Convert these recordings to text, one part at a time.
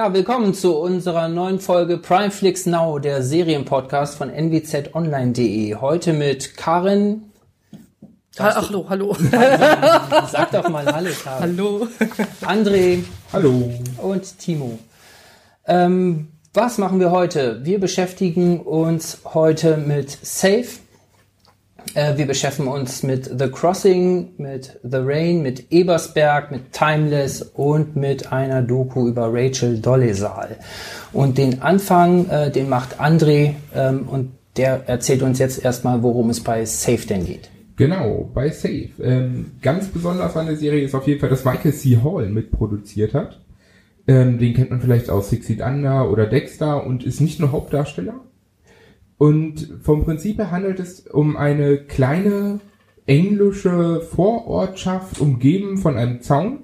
Ja, willkommen zu unserer neuen Folge Primeflix Now, der Serienpodcast von nwzonline.de. Heute mit Karin. Ach, hallo, hallo. Sag doch mal Hallo, Karin. Hallo. André. Hallo. Und Timo. Ähm, was machen wir heute? Wir beschäftigen uns heute mit Safe. Äh, wir beschäftigen uns mit The Crossing, mit The Rain, mit Ebersberg, mit Timeless und mit einer Doku über Rachel Dolezal. Und den Anfang, äh, den macht André ähm, und der erzählt uns jetzt erstmal, worum es bei Safe denn geht. Genau, bei Safe. Ähm, ganz besonders an der Serie ist auf jeden Fall, dass Michael C. Hall mitproduziert hat. Ähm, den kennt man vielleicht aus Six Feet Under oder Dexter und ist nicht nur Hauptdarsteller, und vom Prinzip her handelt es um eine kleine englische Vorortschaft, umgeben von einem Zaun,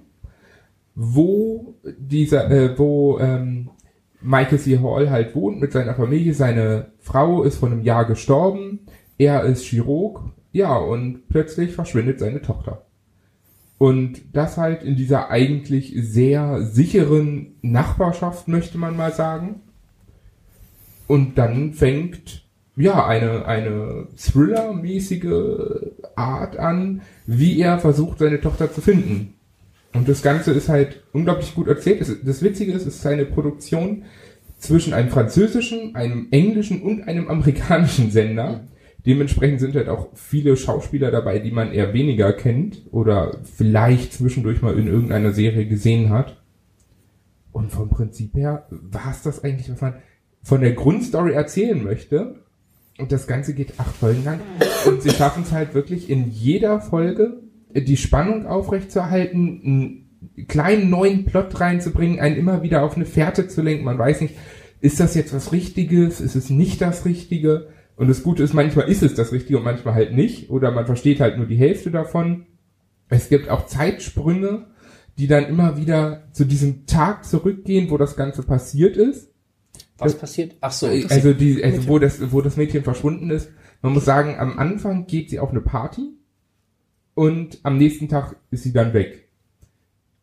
wo dieser, äh, wo ähm, Michael C. Hall halt wohnt mit seiner Familie. Seine Frau ist vor einem Jahr gestorben. Er ist Chirurg. Ja, und plötzlich verschwindet seine Tochter. Und das halt in dieser eigentlich sehr sicheren Nachbarschaft, möchte man mal sagen. Und dann fängt ja, eine, eine Thriller-mäßige Art an, wie er versucht, seine Tochter zu finden. Und das Ganze ist halt unglaublich gut erzählt. Das Witzige ist, es ist eine Produktion zwischen einem französischen, einem englischen und einem amerikanischen Sender. Dementsprechend sind halt auch viele Schauspieler dabei, die man eher weniger kennt oder vielleicht zwischendurch mal in irgendeiner Serie gesehen hat. Und vom Prinzip her war es das eigentlich, was man von der Grundstory erzählen möchte. Und das Ganze geht acht Folgen lang. Und sie schaffen es halt wirklich in jeder Folge die Spannung aufrechtzuerhalten, einen kleinen neuen Plot reinzubringen, einen immer wieder auf eine Fährte zu lenken. Man weiß nicht, ist das jetzt was Richtiges? Ist es nicht das Richtige? Und das Gute ist, manchmal ist es das Richtige und manchmal halt nicht. Oder man versteht halt nur die Hälfte davon. Es gibt auch Zeitsprünge, die dann immer wieder zu diesem Tag zurückgehen, wo das Ganze passiert ist. Was das, passiert? Ach so. Also die, also wo das, wo das Mädchen verschwunden ist. Man muss sagen, am Anfang geht sie auf eine Party und am nächsten Tag ist sie dann weg.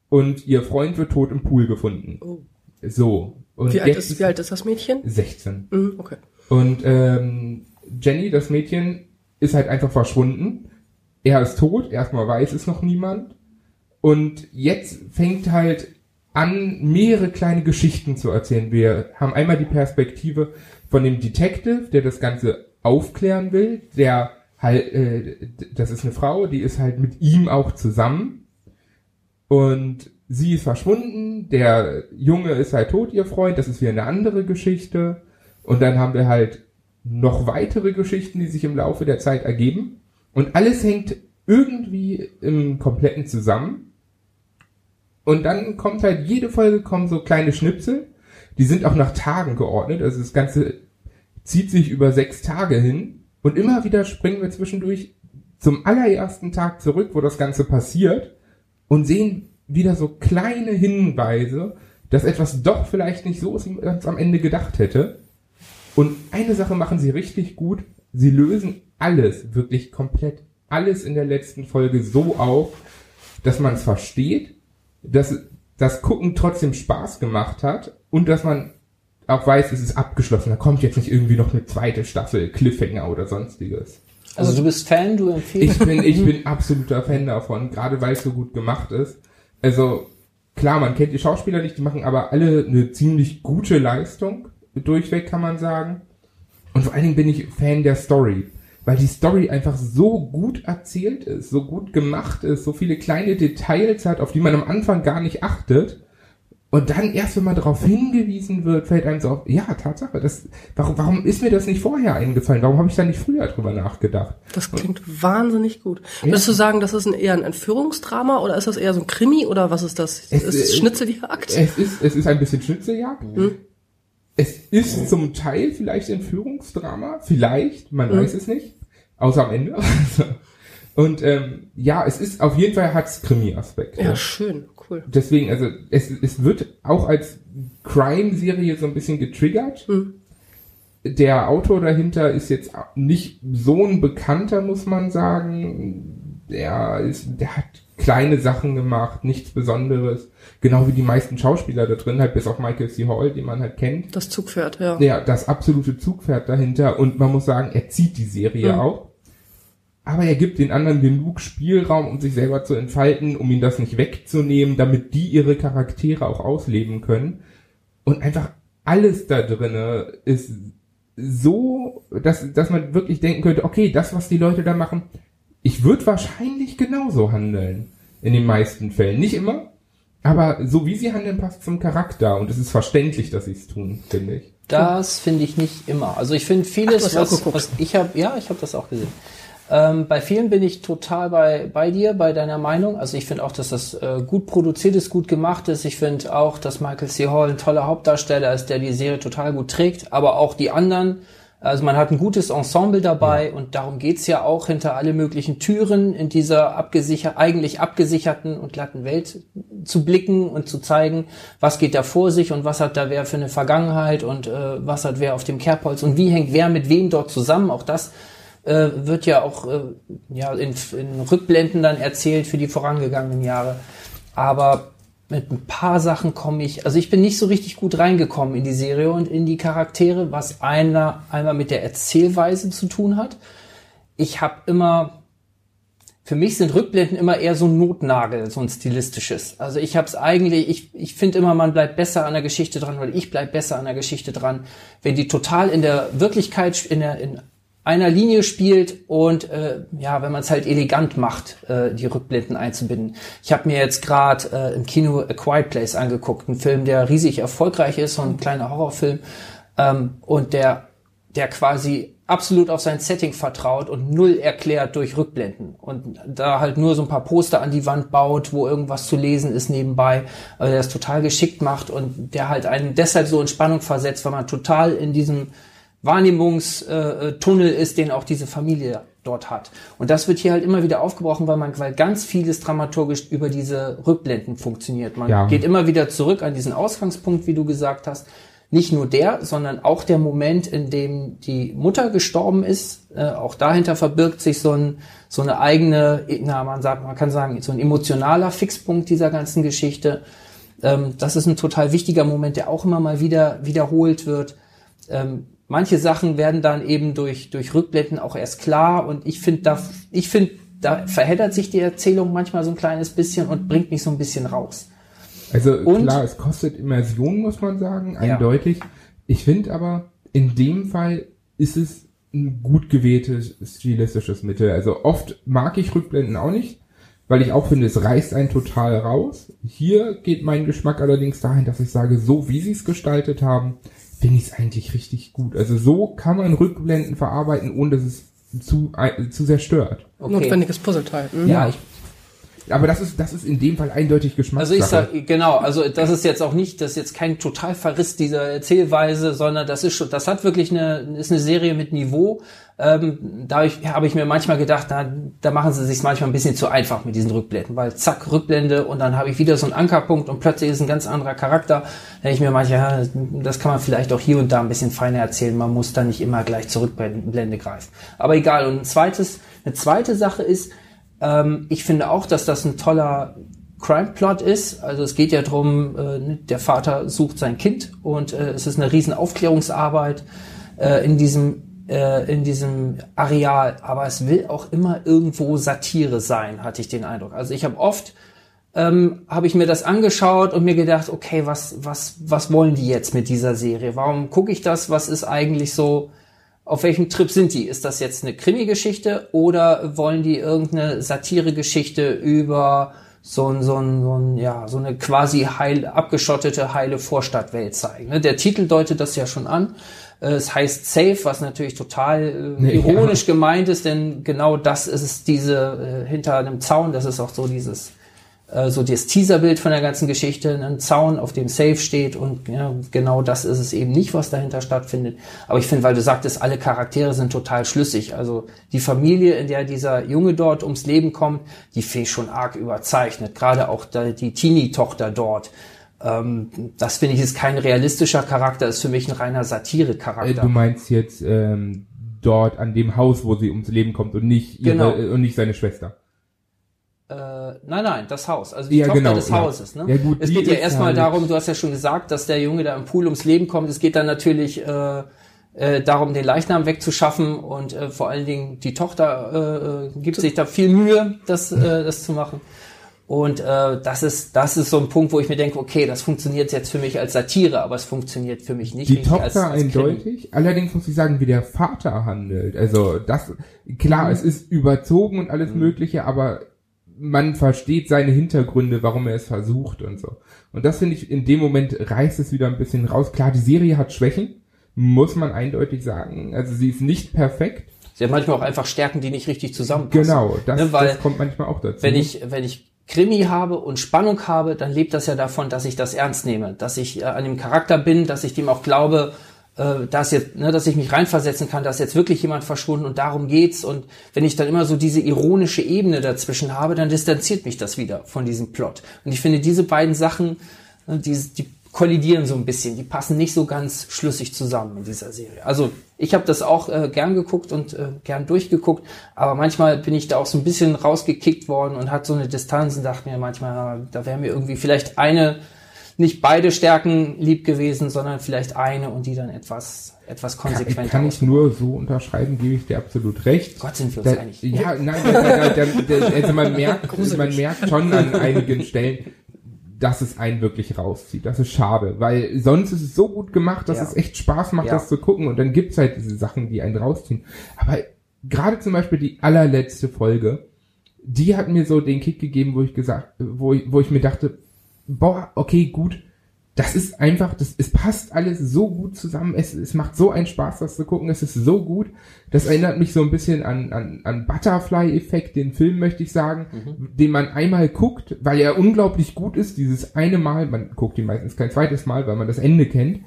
Und ihr Freund wird tot im Pool gefunden. Oh. So. Und wie, alt ist, wie alt ist das Mädchen? 16. Mhm, okay. Und ähm, Jenny, das Mädchen, ist halt einfach verschwunden. Er ist tot, erstmal weiß es noch niemand. Und jetzt fängt halt an, mehrere kleine Geschichten zu erzählen. Wir haben einmal die Perspektive von dem Detective, der das Ganze aufklären will, der halt, äh, das ist eine Frau, die ist halt mit ihm auch zusammen. Und sie ist verschwunden, der Junge ist halt tot, ihr Freund, das ist wieder eine andere Geschichte. Und dann haben wir halt noch weitere Geschichten, die sich im Laufe der Zeit ergeben. Und alles hängt irgendwie im Kompletten zusammen und dann kommt halt jede Folge kommen so kleine Schnipsel. Die sind auch nach Tagen geordnet. Also das Ganze zieht sich über sechs Tage hin. Und immer wieder springen wir zwischendurch zum allerersten Tag zurück, wo das Ganze passiert und sehen wieder so kleine Hinweise, dass etwas doch vielleicht nicht so ist, wie man es am Ende gedacht hätte. Und eine Sache machen sie richtig gut. Sie lösen alles, wirklich komplett alles in der letzten Folge so auf, dass man es versteht dass das Gucken trotzdem Spaß gemacht hat und dass man auch weiß, es ist abgeschlossen. Da kommt jetzt nicht irgendwie noch eine zweite Staffel, Cliffhanger oder sonstiges. Also du bist Fan, du empfiehlst? Ich bin, ich bin absoluter Fan davon, gerade weil es so gut gemacht ist. Also klar, man kennt die Schauspieler nicht, die machen aber alle eine ziemlich gute Leistung durchweg, kann man sagen. Und vor allen Dingen bin ich Fan der Story weil die Story einfach so gut erzählt ist, so gut gemacht ist, so viele kleine Details hat, auf die man am Anfang gar nicht achtet. Und dann erst, wenn man darauf hingewiesen wird, fällt einem so auf, ja, Tatsache, das, warum, warum ist mir das nicht vorher eingefallen? Warum habe ich da nicht früher drüber nachgedacht? Das klingt Und, wahnsinnig gut. Ja. Würdest du sagen, das ist ein, eher ein Entführungsdrama oder ist das eher so ein Krimi oder was ist das? Es, ist es Schnitzeljagd? Es ist, es ist ein bisschen Schnitzeljagd. Hm? Es ist zum Teil vielleicht Entführungsdrama, vielleicht, man mhm. weiß es nicht, außer am Ende. Und ähm, ja, es ist auf jeden Fall hat's Krimi-Aspekt. Ja, schön, cool. Deswegen, also es, es wird auch als Crime-Serie so ein bisschen getriggert. Mhm. Der Autor dahinter ist jetzt nicht so ein bekannter, muss man sagen. Der ist, der hat kleine Sachen gemacht, nichts Besonderes. Genau wie die meisten Schauspieler da drin, halt bis auf Michael C. Hall, den man halt kennt. Das Zugpferd, ja. Ja, das absolute Zugpferd dahinter. Und man muss sagen, er zieht die Serie Mhm. auch. Aber er gibt den anderen genug Spielraum, um sich selber zu entfalten, um ihnen das nicht wegzunehmen, damit die ihre Charaktere auch ausleben können. Und einfach alles da drinne ist so, dass, dass man wirklich denken könnte, okay, das, was die Leute da machen, ich würde wahrscheinlich genauso handeln. In den meisten Fällen. Nicht immer, aber so wie sie handeln, passt zum Charakter. Und es ist verständlich, dass sie es tun, finde ich. Das finde ich nicht immer. Also ich finde Ach, vieles, auch was, was ich habe, ja, ich habe das auch gesehen. Ähm, bei vielen bin ich total bei, bei dir, bei deiner Meinung. Also ich finde auch, dass das äh, gut produziert ist, gut gemacht ist. Ich finde auch, dass Michael C. Hall ein toller Hauptdarsteller ist, der die Serie total gut trägt. Aber auch die anderen. Also man hat ein gutes Ensemble dabei und darum geht's ja auch, hinter alle möglichen Türen in dieser abgesicher eigentlich abgesicherten und glatten Welt zu blicken und zu zeigen, was geht da vor sich und was hat da wer für eine Vergangenheit und äh, was hat wer auf dem Kerbholz und wie hängt wer mit wem dort zusammen. Auch das äh, wird ja auch äh, ja, in, in Rückblenden dann erzählt für die vorangegangenen Jahre. Aber mit ein paar Sachen komme ich, also ich bin nicht so richtig gut reingekommen in die Serie und in die Charaktere, was einer einmal mit der Erzählweise zu tun hat. Ich habe immer, für mich sind Rückblenden immer eher so ein Notnagel, so ein stilistisches. Also ich habe es eigentlich, ich, ich finde immer, man bleibt besser an der Geschichte dran, weil ich bleib besser an der Geschichte dran, wenn die total in der Wirklichkeit, in der in einer Linie spielt und äh, ja, wenn man es halt elegant macht, äh, die Rückblenden einzubinden. Ich habe mir jetzt gerade äh, im Kino A Quiet Place angeguckt, ein Film, der riesig erfolgreich ist, so ein kleiner Horrorfilm ähm, und der der quasi absolut auf sein Setting vertraut und null erklärt durch Rückblenden und da halt nur so ein paar Poster an die Wand baut, wo irgendwas zu lesen ist nebenbei, also der das total geschickt macht und der halt einen deshalb so in Spannung versetzt, weil man total in diesem Wahrnehmungstunnel ist, den auch diese Familie dort hat. Und das wird hier halt immer wieder aufgebrochen, weil man, weil ganz vieles dramaturgisch über diese Rückblenden funktioniert. Man Ja. geht immer wieder zurück an diesen Ausgangspunkt, wie du gesagt hast. Nicht nur der, sondern auch der Moment, in dem die Mutter gestorben ist. Äh, auch dahinter verbirgt sich so, ein, so eine eigene, na, man sagt, man kann sagen, so ein emotionaler Fixpunkt dieser ganzen Geschichte. Ähm, das ist ein total wichtiger Moment, der auch immer mal wieder wiederholt wird. Ähm, manche Sachen werden dann eben durch, durch Rückblenden auch erst klar und ich finde, da, ich finde, da verheddert sich die Erzählung manchmal so ein kleines bisschen und bringt mich so ein bisschen raus. Also Und- klar, es kostet Immersion, muss man sagen, Ja. eindeutig. Ich finde aber, in dem Fall ist es ein gut gewähltes stilistisches Mittel. Also oft mag ich Rückblenden auch nicht, weil ich auch finde, es reißt einen total raus. Hier geht mein Geschmack allerdings dahin, dass ich sage, so wie sie es gestaltet haben, finde ich es eigentlich richtig gut. Also so kann man Rückblenden verarbeiten, ohne dass es zu, äh, zu sehr stört. Okay. Notwendiges Puzzleteil. Mhm. Ja, ich, Aber das ist, das ist in dem Fall eindeutig also Geschmackssache. ich sag, genau, also das ist jetzt auch nicht, das ist jetzt kein Totalverriss dieser Erzählweise, sondern das ist schon, das hat wirklich eine, ist eine Serie mit Niveau. Ähm, da habe ich mir manchmal gedacht, na, da machen sie sich manchmal ein bisschen zu einfach mit diesen Rückblenden, weil zack, Rückblende und dann habe ich wieder so einen Ankerpunkt und plötzlich ist ein ganz anderer Charakter. Da ich mir manchmal, ja, das kann man vielleicht auch hier und da ein bisschen feiner erzählen. Man muss da nicht immer gleich Zurückblende greifen. Aber egal. Und ein zweites, eine zweite Sache ist, ähm, ich finde auch, dass das ein toller Crime-Plot ist. Also es geht ja drum, äh, ne, der Vater sucht sein Kind und äh, es ist eine riesen Aufklärungsarbeit äh, in diesem äh, in diesem Areal. Aber es will auch immer irgendwo Satire sein, hatte ich den Eindruck. Also ich habe oft ähm, habe ich mir das angeschaut und mir gedacht, okay, was was was wollen die jetzt mit dieser Serie? Warum gucke ich das? Was ist eigentlich so? Auf welchem Trip sind die? Ist das jetzt eine Krimi-Geschichte oder wollen die irgendeine Satire-Geschichte über so ein, so ein, so ein, ja, so eine quasi heil, abgeschottete, heile Vorstadtwelt zeigen? Ne? Der Titel deutet das ja schon an. Äh, Es heißt Safe, was natürlich total äh, ironisch gemeint ist, denn genau das ist es, diese äh, hinter einem Zaun, das ist auch so dieses äh, so das Teaserbild von der ganzen Geschichte, ein Zaun, auf dem Safe steht und ja, genau das ist es eben nicht, was dahinter stattfindet. Aber ich finde, weil du sagtest, alle Charaktere sind total schlüssig. Also die Familie, in der dieser Junge dort ums Leben kommt, die fehlt schon arg überzeichnet. Gerade auch da, die Teenie-Tochter dort. Ähm, das finde ich ist kein realistischer Charakter, ist für mich ein reiner Äh, Satire-Charakter. Du meinst jetzt ähm, dort an dem Haus, wo sie ums Leben kommt und nicht ihre, Genau. und nicht seine Schwester. Äh, nein, nein, das Haus. Also die Ja, Tochter genau, des ja. Hauses. Ne? Ja, gut, es geht ja erstmal halt- darum, du hast ja schon gesagt, dass der Junge da im Pool ums Leben kommt. Es geht dann natürlich äh, äh, darum, den Leichnam wegzuschaffen und äh, vor allen Dingen die Tochter äh, äh, gibt sich da viel Mühe, das, äh, das zu machen. Und äh, das ist das ist so ein Punkt, wo ich mir denke, okay, das funktioniert jetzt für mich als Satire, aber es funktioniert für mich nicht Die als, Tochter als Krimi. eindeutig. Allerdings muss ich sagen, wie der Vater handelt. Also das, klar, es ist überzogen und alles Mögliche, aber man versteht seine Hintergründe, warum er es versucht und so. Und das finde ich, in dem Moment reißt es wieder ein bisschen raus. Klar, die Serie hat Schwächen, muss man eindeutig sagen. Also sie ist nicht perfekt. Sie hat manchmal auch einfach Stärken, die nicht richtig zusammenpassen. Genau, das, Ne, weil das kommt manchmal auch dazu. wenn ich, wenn ich Krimi habe und Spannung habe, dann lebt das ja davon, dass ich das ernst nehme, dass ich äh, an dem Charakter bin, dass ich dem auch glaube, äh, dass jetzt, ne, dass ich mich reinversetzen kann, dass jetzt wirklich jemand verschwunden und darum geht's. Und wenn ich dann immer so diese ironische Ebene dazwischen habe, dann distanziert mich das wieder von diesem Plot. Und ich finde, diese beiden Sachen, ne, die, die kollidieren so ein bisschen, die passen nicht so ganz schlüssig zusammen in dieser Serie. Also ich habe das auch äh, gern geguckt und äh, gern durchgeguckt, aber manchmal bin ich da auch so ein bisschen rausgekickt worden und hat so eine Distanz und dachte mir manchmal, da wäre mir irgendwie vielleicht eine, nicht beide Stärken lieb gewesen, sondern vielleicht eine und die dann etwas, etwas kann, konsequenter kann ich ausmachen. nur so unterschreiben, gebe ich dir absolut recht. Gott, sind wir uns Da, einig. ja, nein, da, da, also man merkt, man merkt schon an einigen Stellen, dass es einen wirklich rauszieht. Das ist schade, weil sonst ist es so gut gemacht, dass Ja. es echt Spaß macht, Ja. das zu gucken und dann gibt's halt diese Sachen, die einen rausziehen. Aber gerade zum Beispiel die allerletzte Folge, die hat mir so den Kick gegeben, wo ich gesagt, wo ich, wo ich mir dachte, boah, okay, gut, das ist einfach, das, es passt alles so gut zusammen, es, es macht so einen Spaß, das zu gucken, es ist so gut. Das erinnert mich so ein bisschen an, an, an Butterfly-Effekt, den Film möchte ich sagen, den man einmal guckt, weil er unglaublich gut ist, dieses eine Mal, man guckt ihn meistens kein zweites Mal, weil man das Ende kennt,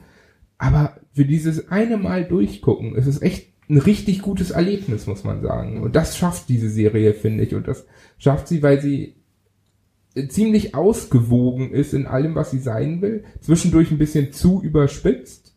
aber für dieses eine Mal durchgucken, es ist echt ein richtig gutes Erlebnis, muss man sagen. Und das schafft diese Serie, finde ich. Und das schafft sie, weil sie ziemlich ausgewogen ist in allem, was sie sein will. Zwischendurch ein bisschen zu überspitzt,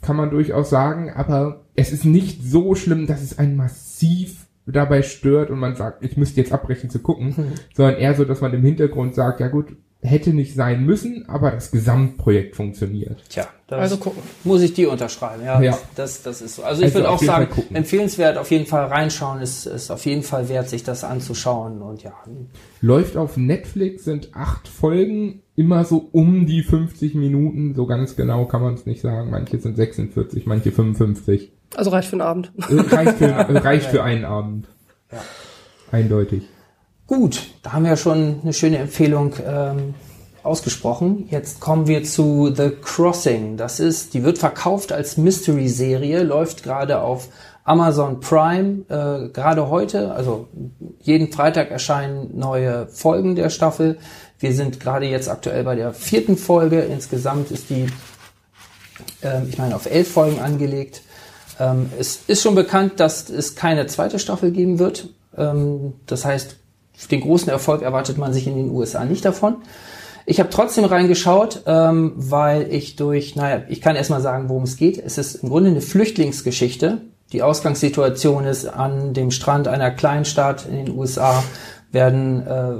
kann man durchaus sagen, aber es ist nicht so schlimm, dass es einen massiv dabei stört und man sagt, ich müsste jetzt abbrechen zu gucken, sondern eher so, dass man im Hintergrund sagt, ja gut, hätte nicht sein müssen, aber das Gesamtprojekt funktioniert. Tja, das Also gucken. muss ich dir unterschreiben. Ja, Ja. Das, das ist so. Also ich Also würde auch sagen, empfehlenswert auf jeden Fall reinschauen, ist, ist auf jeden Fall wert, sich das anzuschauen. Und ja, Läuft auf Netflix, sind acht Folgen, immer so um die 50 Minuten, so ganz genau kann man es nicht sagen. Manche sind 46, manche 55. Also reicht für den Abend. Äh, Reicht für, äh, reicht für einen Abend. Ja. Eindeutig. Gut, da haben wir schon eine schöne Empfehlung ähm, ausgesprochen. Jetzt kommen wir zu The Crossing. Das ist, die wird verkauft als Mystery-Serie, läuft gerade auf Amazon Prime. Äh, gerade heute, also jeden Freitag erscheinen neue Folgen der Staffel. Wir sind gerade jetzt aktuell bei der vierten Folge. Insgesamt ist die, ähm, ich meine, auf elf Folgen angelegt. Ähm, es ist schon bekannt, dass es keine zweite Staffel geben wird. Ähm, das heißt, den großen Erfolg erwartet man sich in den USA nicht davon. Ich habe trotzdem reingeschaut, ähm, weil ich durch, naja, ich kann erstmal sagen, worum es geht. Es ist im Grunde eine Flüchtlingsgeschichte. Die Ausgangssituation ist an dem Strand einer Kleinstadt in den USA werden äh,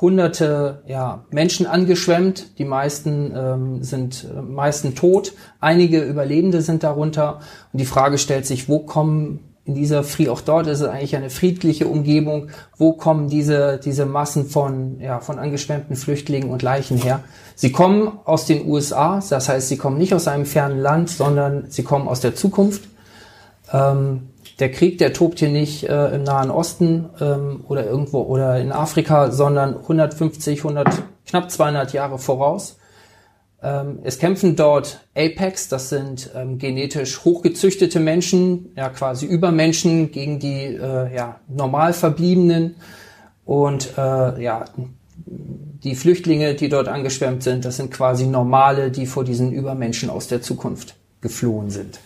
hunderte ja, Menschen angeschwemmt. Die meisten ähm, sind äh, meisten tot. Einige Überlebende sind darunter. Und die Frage stellt sich, wo kommen in dieser Fried, auch dort ist es eigentlich eine friedliche Umgebung. Wo kommen diese, diese Massen von, ja, von angeschwemmten Flüchtlingen und Leichen her? Sie kommen aus den USA, das heißt, sie kommen nicht aus einem fernen Land, sondern sie kommen aus der Zukunft. Ähm, der Krieg, der tobt hier nicht äh, im Nahen Osten ähm, oder irgendwo oder in Afrika, sondern 150, 100, knapp 200 Jahre voraus. Ähm, es kämpfen dort Apex, das sind ähm, genetisch hochgezüchtete Menschen, ja quasi Übermenschen gegen die äh, ja, normal Verbliebenen und äh, ja die Flüchtlinge, die dort angeschwemmt sind, das sind quasi normale, die vor diesen Übermenschen aus der Zukunft geflohen sind.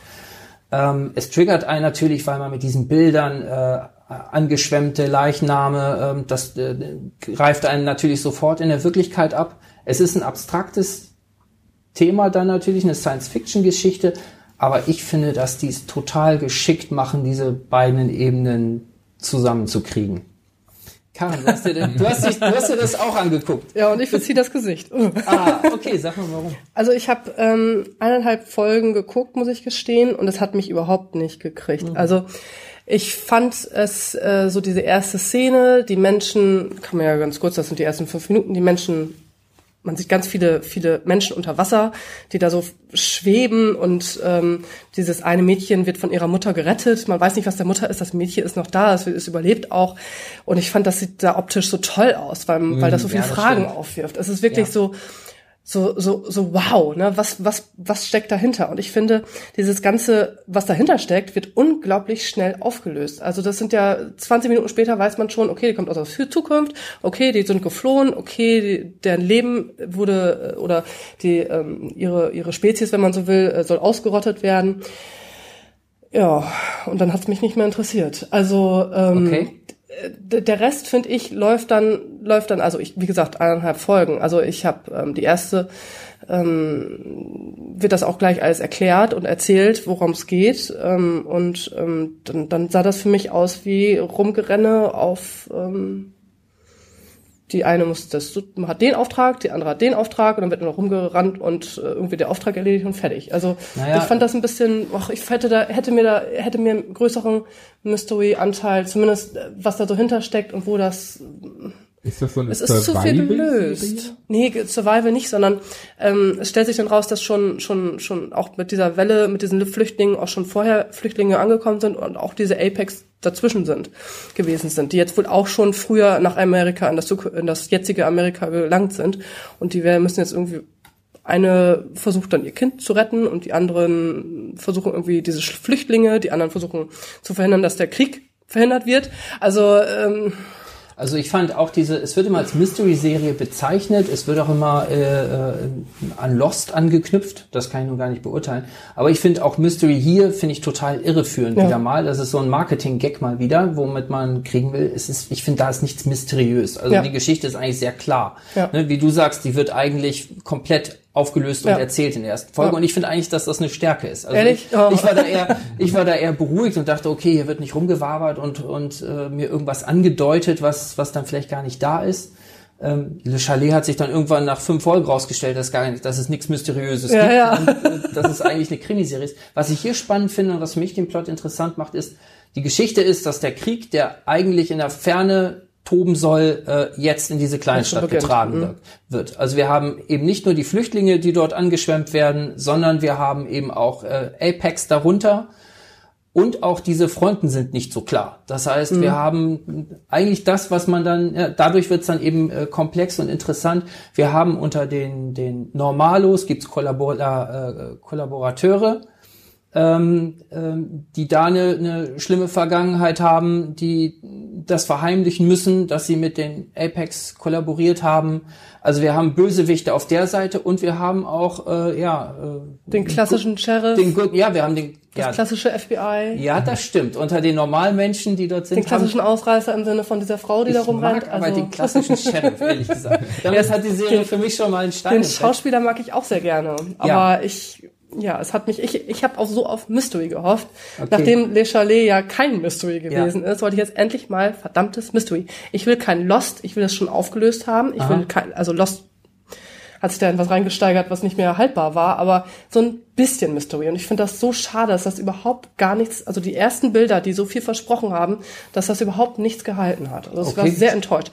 Ähm, es triggert einen natürlich, weil man mit diesen Bildern äh, angeschwemmte Leichname, ähm, das äh, greift einen natürlich sofort in der Wirklichkeit ab. Es ist ein abstraktes Thema dann natürlich, eine Science-Fiction-Geschichte, aber ich finde, dass die es total geschickt machen, diese beiden Ebenen zusammenzukriegen. Karen, du hast, dir, du, hast dich, du hast dir das auch angeguckt. Ja, und ich verziehe das Gesicht. ah, okay, sag mal warum. Also ich habe ähm, eineinhalb Folgen geguckt, muss ich gestehen, und es hat mich überhaupt nicht gekriegt. Mhm. Also ich fand es äh, so diese erste Szene, die Menschen, kann man ja ganz kurz, das sind die ersten fünf Minuten, die Menschen man sieht ganz viele, viele Menschen unter Wasser, die da so schweben und ähm, dieses eine Mädchen wird von ihrer Mutter gerettet. Man weiß nicht, was der Mutter ist. Das Mädchen ist noch da, es, es überlebt auch. Und ich fand, das sieht da optisch so toll aus, weil, weil das so viele ja, Fragen stimmt. aufwirft. Es ist wirklich ja. so, so, so, so wow, ne? Was, was, was steckt dahinter? Und ich finde, dieses Ganze, was dahinter steckt, wird unglaublich schnell aufgelöst. Also das sind ja 20 Minuten später weiß man schon, okay, die kommt aus der Zukunft, okay, die sind geflohen, okay, die, deren Leben wurde oder die ähm, ihre ihre Spezies, wenn man so will, äh, soll ausgerottet werden. Ja, und dann hat's mich nicht mehr interessiert. Also ähm, okay der Rest finde ich läuft dann läuft dann also ich wie gesagt eineinhalb Folgen also ich habe ähm, die erste ähm, wird das auch gleich alles erklärt und erzählt worum es geht ähm, und ähm, dann, dann sah das für mich aus wie Rumgerenne auf ähm, die eine muss das hat den Auftrag, die andere hat den Auftrag und dann wird nur noch rumgerannt und äh, irgendwie der Auftrag erledigt und fertig. Also naja. ich fand das ein bisschen, ach, ich hätte da hätte mir da hätte mir einen größeren Mystery-Anteil, zumindest äh, was da so hintersteckt und wo das ist das so eine Es ist zu viel gelöst. Nee, Survival nicht, sondern ähm, es stellt sich dann raus, dass schon schon schon auch mit dieser Welle, mit diesen Flüchtlingen auch schon vorher Flüchtlinge angekommen sind und auch diese Apex dazwischen sind gewesen sind, die jetzt wohl auch schon früher nach Amerika in das, in das jetzige Amerika gelangt sind und die müssen jetzt irgendwie eine versucht dann ihr Kind zu retten und die anderen versuchen irgendwie diese Flüchtlinge, die anderen versuchen zu verhindern, dass der Krieg verhindert wird. Also ähm, also ich fand auch diese, es wird immer als Mystery-Serie bezeichnet, es wird auch immer äh, äh, an Lost angeknüpft, das kann ich nun gar nicht beurteilen. Aber ich finde auch Mystery hier, finde ich total irreführend ja. wieder mal. Das ist so ein Marketing-Gag mal wieder, womit man kriegen will. Es ist, ich finde, da ist nichts mysteriös. Also ja. die Geschichte ist eigentlich sehr klar. Ja. Ne, wie du sagst, die wird eigentlich komplett aufgelöst ja. und erzählt in der ersten Folge. Ja. Und ich finde eigentlich, dass das eine Stärke ist. Also Ehrlich? Ich, oh. ich, war da eher, ich war da eher beruhigt und dachte, okay, hier wird nicht rumgewabert und, und äh, mir irgendwas angedeutet, was, was dann vielleicht gar nicht da ist. Ähm, Le Chalet hat sich dann irgendwann nach fünf Folgen rausgestellt, dass gar nicht, dass es nichts Mysteriöses ja, gibt ja. und äh, dass es eigentlich eine Krimiserie ist. Was ich hier spannend finde und was für mich den Plot interessant macht, ist, die Geschichte ist, dass der Krieg, der eigentlich in der Ferne toben soll, äh, jetzt in diese Kleinstadt getragen mhm. wird. Also wir haben eben nicht nur die Flüchtlinge, die dort angeschwemmt werden, sondern wir haben eben auch äh, Apex darunter. Und auch diese Fronten sind nicht so klar. Das heißt, mhm. wir haben eigentlich das, was man dann, ja, dadurch wird es dann eben äh, komplex und interessant. Wir haben unter den, den Normalos gibt's Kollabora, äh, Kollaborateure, ähm, ähm, die da eine, eine schlimme Vergangenheit haben, die das verheimlichen müssen, dass sie mit den Apex kollaboriert haben. Also wir haben Bösewichte auf der Seite und wir haben auch äh, ja äh, den klassischen Sheriff. Den, ja, wir haben den das ja, klassische FBI. Ja, das stimmt. Unter den normalen Menschen, die dort sind. Den klassischen haben, Ausreißer im Sinne von dieser Frau, die da rumrennt. Mag also. aber den klassischen Sheriff, ehrlich gesagt. Das hat die Serie den, für mich schon mal einen Stein. Den Schauspieler mag ich auch sehr gerne. Aber ja. ich ja, es hat mich, ich, ich habe auch so auf Mystery gehofft. Okay. Nachdem Le Chalet ja kein Mystery gewesen ja. ist, wollte ich jetzt endlich mal verdammtes Mystery. Ich will kein Lost, ich will das schon aufgelöst haben. Ich Aha. will kein, also Lost hat sich da etwas reingesteigert, was nicht mehr haltbar war, aber so ein bisschen Mystery. Und ich finde das so schade, dass das überhaupt gar nichts, also die ersten Bilder, die so viel versprochen haben, dass das überhaupt nichts gehalten hat. Also ich okay. war sehr enttäuscht.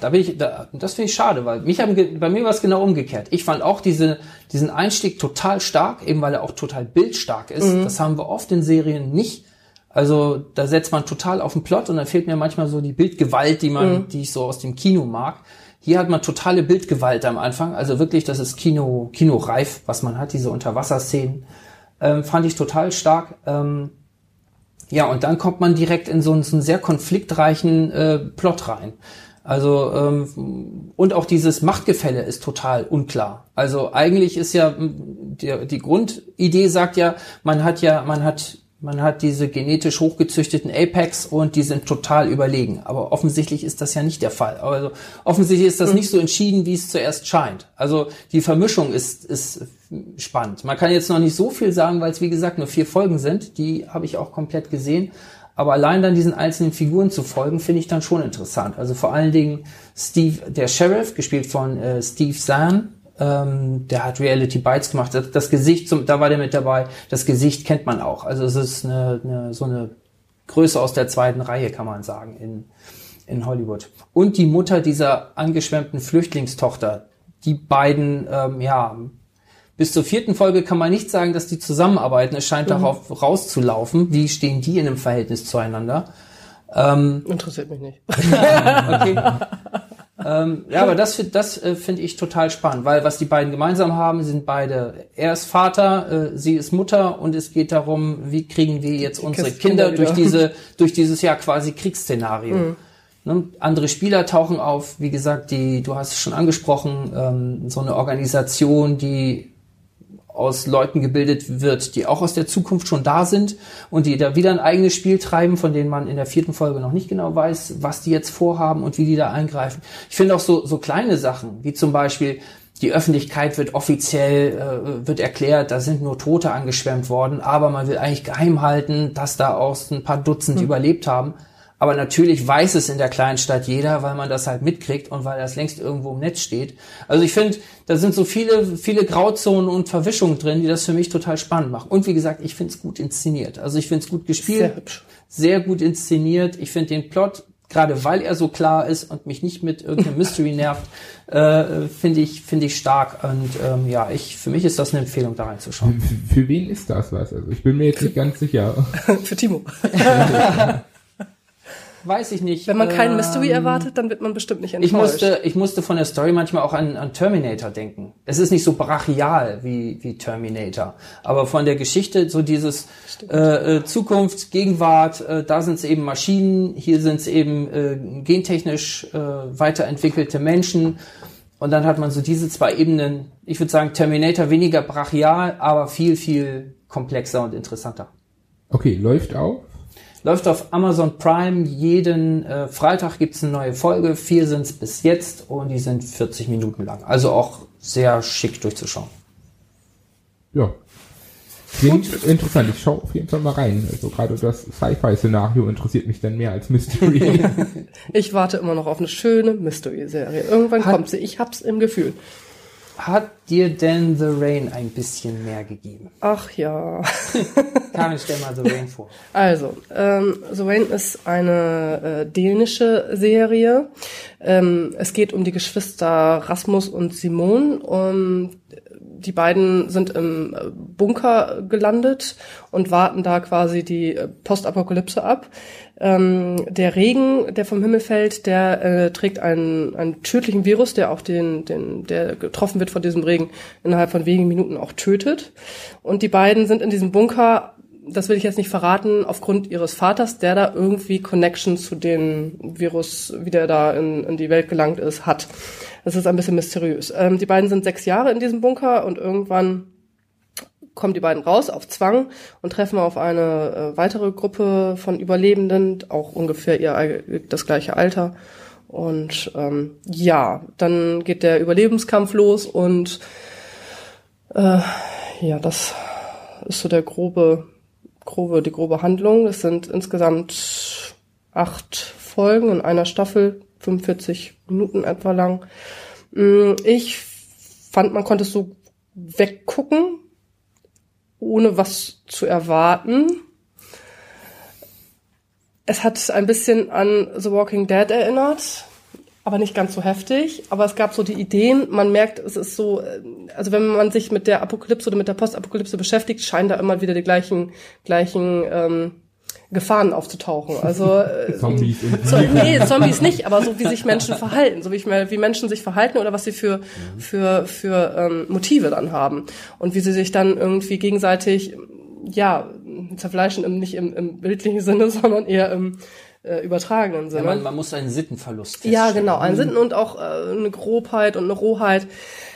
Da bin ich, da, das finde ich schade, weil mich haben, bei mir war es genau umgekehrt. Ich fand auch diese, diesen Einstieg total stark, eben weil er auch total bildstark ist. Mhm. Das haben wir oft in Serien nicht. Also da setzt man total auf den Plot und dann fehlt mir manchmal so die Bildgewalt, die man, mhm. die ich so aus dem Kino mag. Hier hat man totale Bildgewalt am Anfang, also wirklich, das ist Kino, Kinoreif, was man hat, diese Unterwasserszenen, ähm, fand ich total stark. Ähm, ja, und dann kommt man direkt in so einen, so einen sehr konfliktreichen äh, Plot rein. Also ähm, und auch dieses Machtgefälle ist total unklar. Also eigentlich ist ja die, die Grundidee sagt ja, man hat ja, man hat man hat diese genetisch hochgezüchteten Apex und die sind total überlegen. Aber offensichtlich ist das ja nicht der Fall. Also offensichtlich ist das mhm. nicht so entschieden, wie es zuerst scheint. Also die Vermischung ist, ist spannend. Man kann jetzt noch nicht so viel sagen, weil es wie gesagt nur vier Folgen sind. Die habe ich auch komplett gesehen. Aber allein dann diesen einzelnen Figuren zu folgen, finde ich dann schon interessant. Also vor allen Dingen Steve, der Sheriff, gespielt von äh, Steve Zahn, ähm, der hat Reality Bites gemacht. Das, das Gesicht, zum, da war der mit dabei. Das Gesicht kennt man auch. Also es ist eine, eine, so eine Größe aus der zweiten Reihe, kann man sagen, in, in Hollywood. Und die Mutter dieser angeschwemmten Flüchtlingstochter. Die beiden, ähm, ja, bis zur vierten Folge kann man nicht sagen, dass die zusammenarbeiten. Es scheint mhm. darauf rauszulaufen. Wie stehen die in einem Verhältnis zueinander? Ähm, Interessiert mich nicht. okay. ähm, ja, aber das, das äh, finde ich total spannend, weil was die beiden gemeinsam haben, sind beide, er ist Vater, äh, sie ist Mutter und es geht darum, wie kriegen wir jetzt unsere Kinder, Kinder durch diese, durch dieses ja quasi Kriegsszenario. Mhm. Ne? Andere Spieler tauchen auf, wie gesagt, die, du hast es schon angesprochen, ähm, so eine Organisation, die aus Leuten gebildet wird, die auch aus der Zukunft schon da sind und die da wieder ein eigenes Spiel treiben, von denen man in der vierten Folge noch nicht genau weiß, was die jetzt vorhaben und wie die da eingreifen. Ich finde auch so, so kleine Sachen, wie zum Beispiel, die Öffentlichkeit wird offiziell, äh, wird erklärt, da sind nur Tote angeschwemmt worden, aber man will eigentlich geheim halten, dass da auch ein paar Dutzend hm. überlebt haben. Aber natürlich weiß es in der kleinen Stadt jeder, weil man das halt mitkriegt und weil das längst irgendwo im Netz steht. Also ich finde, da sind so viele, viele Grauzonen und Verwischungen drin, die das für mich total spannend machen. Und wie gesagt, ich finde es gut inszeniert. Also ich finde es gut gespielt. Sehr hübsch. Sehr gut inszeniert. Ich finde den Plot, gerade weil er so klar ist und mich nicht mit irgendeinem Mystery nervt, äh, finde ich, finde ich stark. Und ähm, ja, ich, für mich ist das eine Empfehlung, da reinzuschauen. Für, für wen ist das was? Also ich bin mir jetzt nicht ganz sicher. für Timo. weiß ich nicht. Wenn man keinen ähm, Mystery erwartet, dann wird man bestimmt nicht enttäuscht. Ich musste, ich musste von der Story manchmal auch an, an Terminator denken. Es ist nicht so brachial wie, wie Terminator, aber von der Geschichte so dieses äh, äh, Zukunft, Gegenwart, äh, da sind es eben Maschinen, hier sind es eben äh, gentechnisch äh, weiterentwickelte Menschen. Und dann hat man so diese zwei Ebenen. Ich würde sagen, Terminator weniger brachial, aber viel, viel komplexer und interessanter. Okay, läuft auch. Läuft auf Amazon Prime. Jeden äh, Freitag gibt's eine neue Folge. Vier sind's bis jetzt und die sind 40 Minuten lang. Also auch sehr schick durchzuschauen. Ja. Klingt Gut. interessant. Ich schaue auf jeden Fall mal rein. Also gerade das Sci-Fi-Szenario interessiert mich dann mehr als Mystery. ich warte immer noch auf eine schöne Mystery-Serie. Irgendwann Hat kommt sie. Ich hab's im Gefühl. Hat dir denn The Rain ein bisschen mehr gegeben? Ach ja. Karin, stell mal The Rain vor. Also, ähm, The Rain ist eine äh, dänische Serie. Ähm, es geht um die Geschwister Rasmus und Simon. Um, die beiden sind im äh, Bunker gelandet und warten da quasi die äh, Postapokalypse ab. Ähm, der Regen, der vom Himmel fällt, der äh, trägt einen, einen tödlichen Virus, der auch den, den, der getroffen wird von diesem Regen, innerhalb von wenigen Minuten auch tötet. Und die beiden sind in diesem Bunker, das will ich jetzt nicht verraten, aufgrund ihres Vaters, der da irgendwie Connection zu dem Virus, wie der da in, in die Welt gelangt ist, hat. Das ist ein bisschen mysteriös. Ähm, die beiden sind sechs Jahre in diesem Bunker und irgendwann kommen die beiden raus auf Zwang und treffen auf eine äh, weitere Gruppe von Überlebenden, auch ungefähr ihr das gleiche Alter. Und ähm, ja, dann geht der Überlebenskampf los und äh, ja, das ist so der grobe, grobe, die grobe Handlung. Es sind insgesamt acht Folgen in einer Staffel, 45 Minuten etwa lang. Mm, ich fand, man konnte es so weggucken, ohne was zu erwarten. Es hat ein bisschen an The Walking Dead erinnert, aber nicht ganz so heftig. Aber es gab so die Ideen, man merkt, es ist so, also wenn man sich mit der Apokalypse oder mit der Postapokalypse beschäftigt, scheinen da immer wieder die gleichen, gleichen ähm, Gefahren aufzutauchen. Also äh, Zombies. So, nee, Zombies nicht, aber so wie sich Menschen verhalten, so wie, ich mal, wie Menschen sich verhalten oder was sie für für für ähm, Motive dann haben und wie sie sich dann irgendwie gegenseitig ja zerfleischen, im, nicht im, im bildlichen Sinne, sondern eher im äh, übertragenen Sinne. Ja, man, man muss einen Sittenverlust Ja, genau, einen Sitten und auch äh, eine Grobheit und eine Rohheit.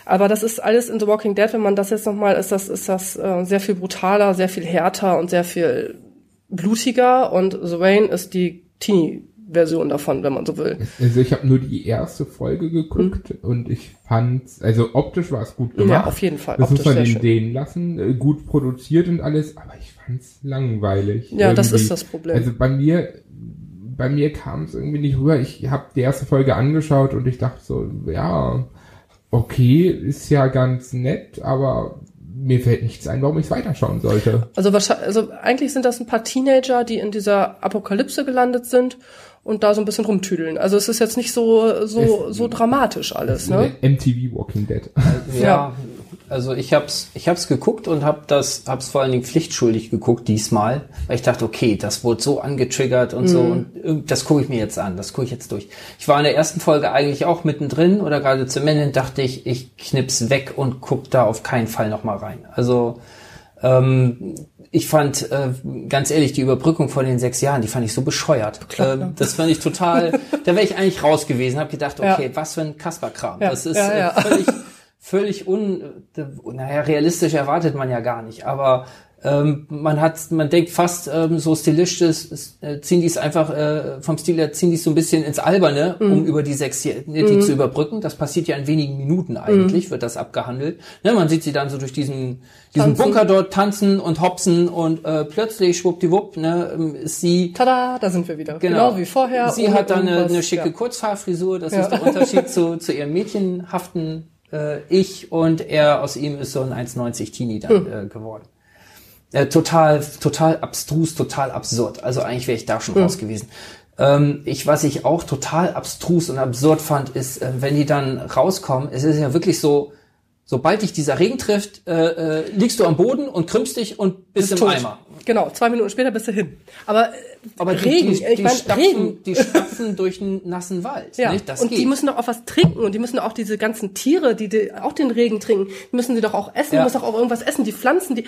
Aber das ist alles in The Walking Dead, wenn man das jetzt nochmal, ist das, ist das äh, sehr viel brutaler, sehr viel härter und sehr viel blutiger und The Rain ist die Teenie Version davon, wenn man so will. Also ich habe nur die erste Folge geguckt mhm. und ich fand, also optisch war es gut gemacht. Ja, auf jeden Fall. Das optisch muss man den denen lassen, äh, gut produziert und alles, aber ich fand's langweilig. Ja, das irgendwie. ist das Problem. Also bei mir, bei mir kam es irgendwie nicht rüber. Ich habe die erste Folge angeschaut und ich dachte so, ja, okay, ist ja ganz nett, aber mir fällt nichts ein, warum ich es weiterschauen sollte. Also wahrscheinlich, also eigentlich sind das ein paar Teenager, die in dieser Apokalypse gelandet sind und da so ein bisschen rumtüdeln. Also es ist jetzt nicht so so so dramatisch alles, ne? MTV Walking Dead. Ja, Ja. Also ich hab's, ich hab's geguckt und hab das, hab's vor allen Dingen pflichtschuldig geguckt diesmal, weil ich dachte, okay, das wurde so angetriggert und so und das gucke ich mir jetzt an, das gucke ich jetzt durch. Ich war in der ersten Folge eigentlich auch mittendrin oder gerade zum Ende dachte ich, ich knips weg und guck da auf keinen Fall noch mal rein. Also ähm, ich fand, äh, ganz ehrlich, die Überbrückung von den sechs Jahren, die fand ich so bescheuert. Ähm, das fand ich total, da wäre ich eigentlich raus gewesen, habe gedacht, Ja. okay, was für ein Kasperkram. Ja, Das ist ja, ja. Äh, völlig, völlig un, naja, realistisch erwartet man ja gar nicht, aber ähm, man hat, man denkt fast ähm, so stilistisch, äh, ziehen die es einfach äh, vom Stil her, ziehen die es so ein bisschen ins Alberne, Mhm. um über die sechs Jahre die zu überbrücken. Das passiert ja in wenigen Minuten eigentlich, wird das abgehandelt. Ne, man sieht sie dann so durch diesen, diesen Tanzen. Bunker dort tanzen und hopsen und äh, plötzlich schwuppdiwupp, ne, ähm, ist sie Tada, da sind wir wieder. Genau, wie vorher. Sie hat dann eine, eine schicke ja. Kurzhaarfrisur, das Ja. ist der Unterschied zu, zu ihrem mädchenhaften äh, Ich und er aus ihm ist so ein 1,90 Teenie dann Hm. äh, geworden. Äh, total, total abstrus, total absurd. Also eigentlich wäre ich da schon raus gewesen. Ähm, ich, was ich auch total abstrus und absurd fand, ist, äh, wenn die dann rauskommen, es ist ja wirklich so, sobald dich dieser Regen trifft, äh, äh, liegst du am Boden und krümmst dich und bist im tot. Eimer. Genau, zwei Minuten später bist du hin. Aber, äh, Aber die, Regen, die, ich die, meine, stapfen, Regen. die stapfen durch einen nassen Wald. Ja, Nicht? Das und geht. die müssen doch auch was trinken und die müssen auch diese ganzen Tiere, die, die auch den Regen trinken, müssen sie doch auch essen, Ja. die müssen doch auch irgendwas essen, die Pflanzen, die,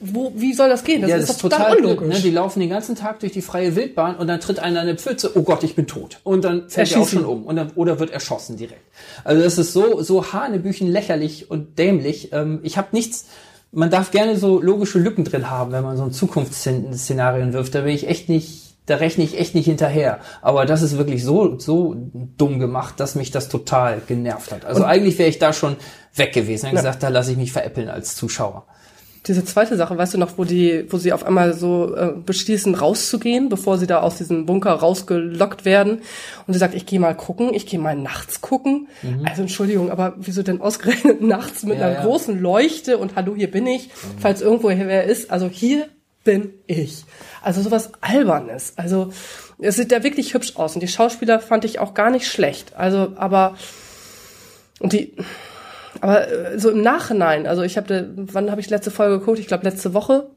wo, wie soll das gehen? Das ja, ist das ist total, total unlogisch. Ne? Die laufen den ganzen Tag durch die freie Wildbahn und dann tritt einer in eine Pfütze. Oh Gott, ich bin tot. Und dann fällt er auch schon um. Und dann, oder wird erschossen direkt. Also das ist so, so hanebüchen lächerlich und dämlich. Ähm, ich habe nichts. Man darf gerne so logische Lücken drin haben, wenn man so ein Zukunftsszenarien wirft. Da bin ich echt nicht, da rechne ich echt nicht hinterher. Aber das ist wirklich so, so dumm gemacht, dass mich das total genervt hat. Also eigentlich wäre ich da schon weg gewesen. Ich hab gesagt, da lasse ich mich veräppeln als Zuschauer. Diese zweite Sache, weißt du noch, wo die, wo sie auf einmal so äh, beschließen, rauszugehen, bevor sie da aus diesem Bunker rausgelockt werden. Und sie sagt, ich gehe mal gucken, ich gehe mal nachts gucken. Also Entschuldigung, aber wieso denn ausgerechnet nachts mit Mhm. Ja, einer ja. großen Leuchte und hallo, hier bin ich, falls irgendwo hier wer ist. Also hier bin ich. Also sowas Albernes. Also es sieht ja wirklich hübsch aus und die Schauspieler fand ich auch gar nicht schlecht. Also, aber und die, aber äh, so im Nachhinein, also ich habe, wann habe ich letzte Folge geguckt? Ich glaube letzte Woche.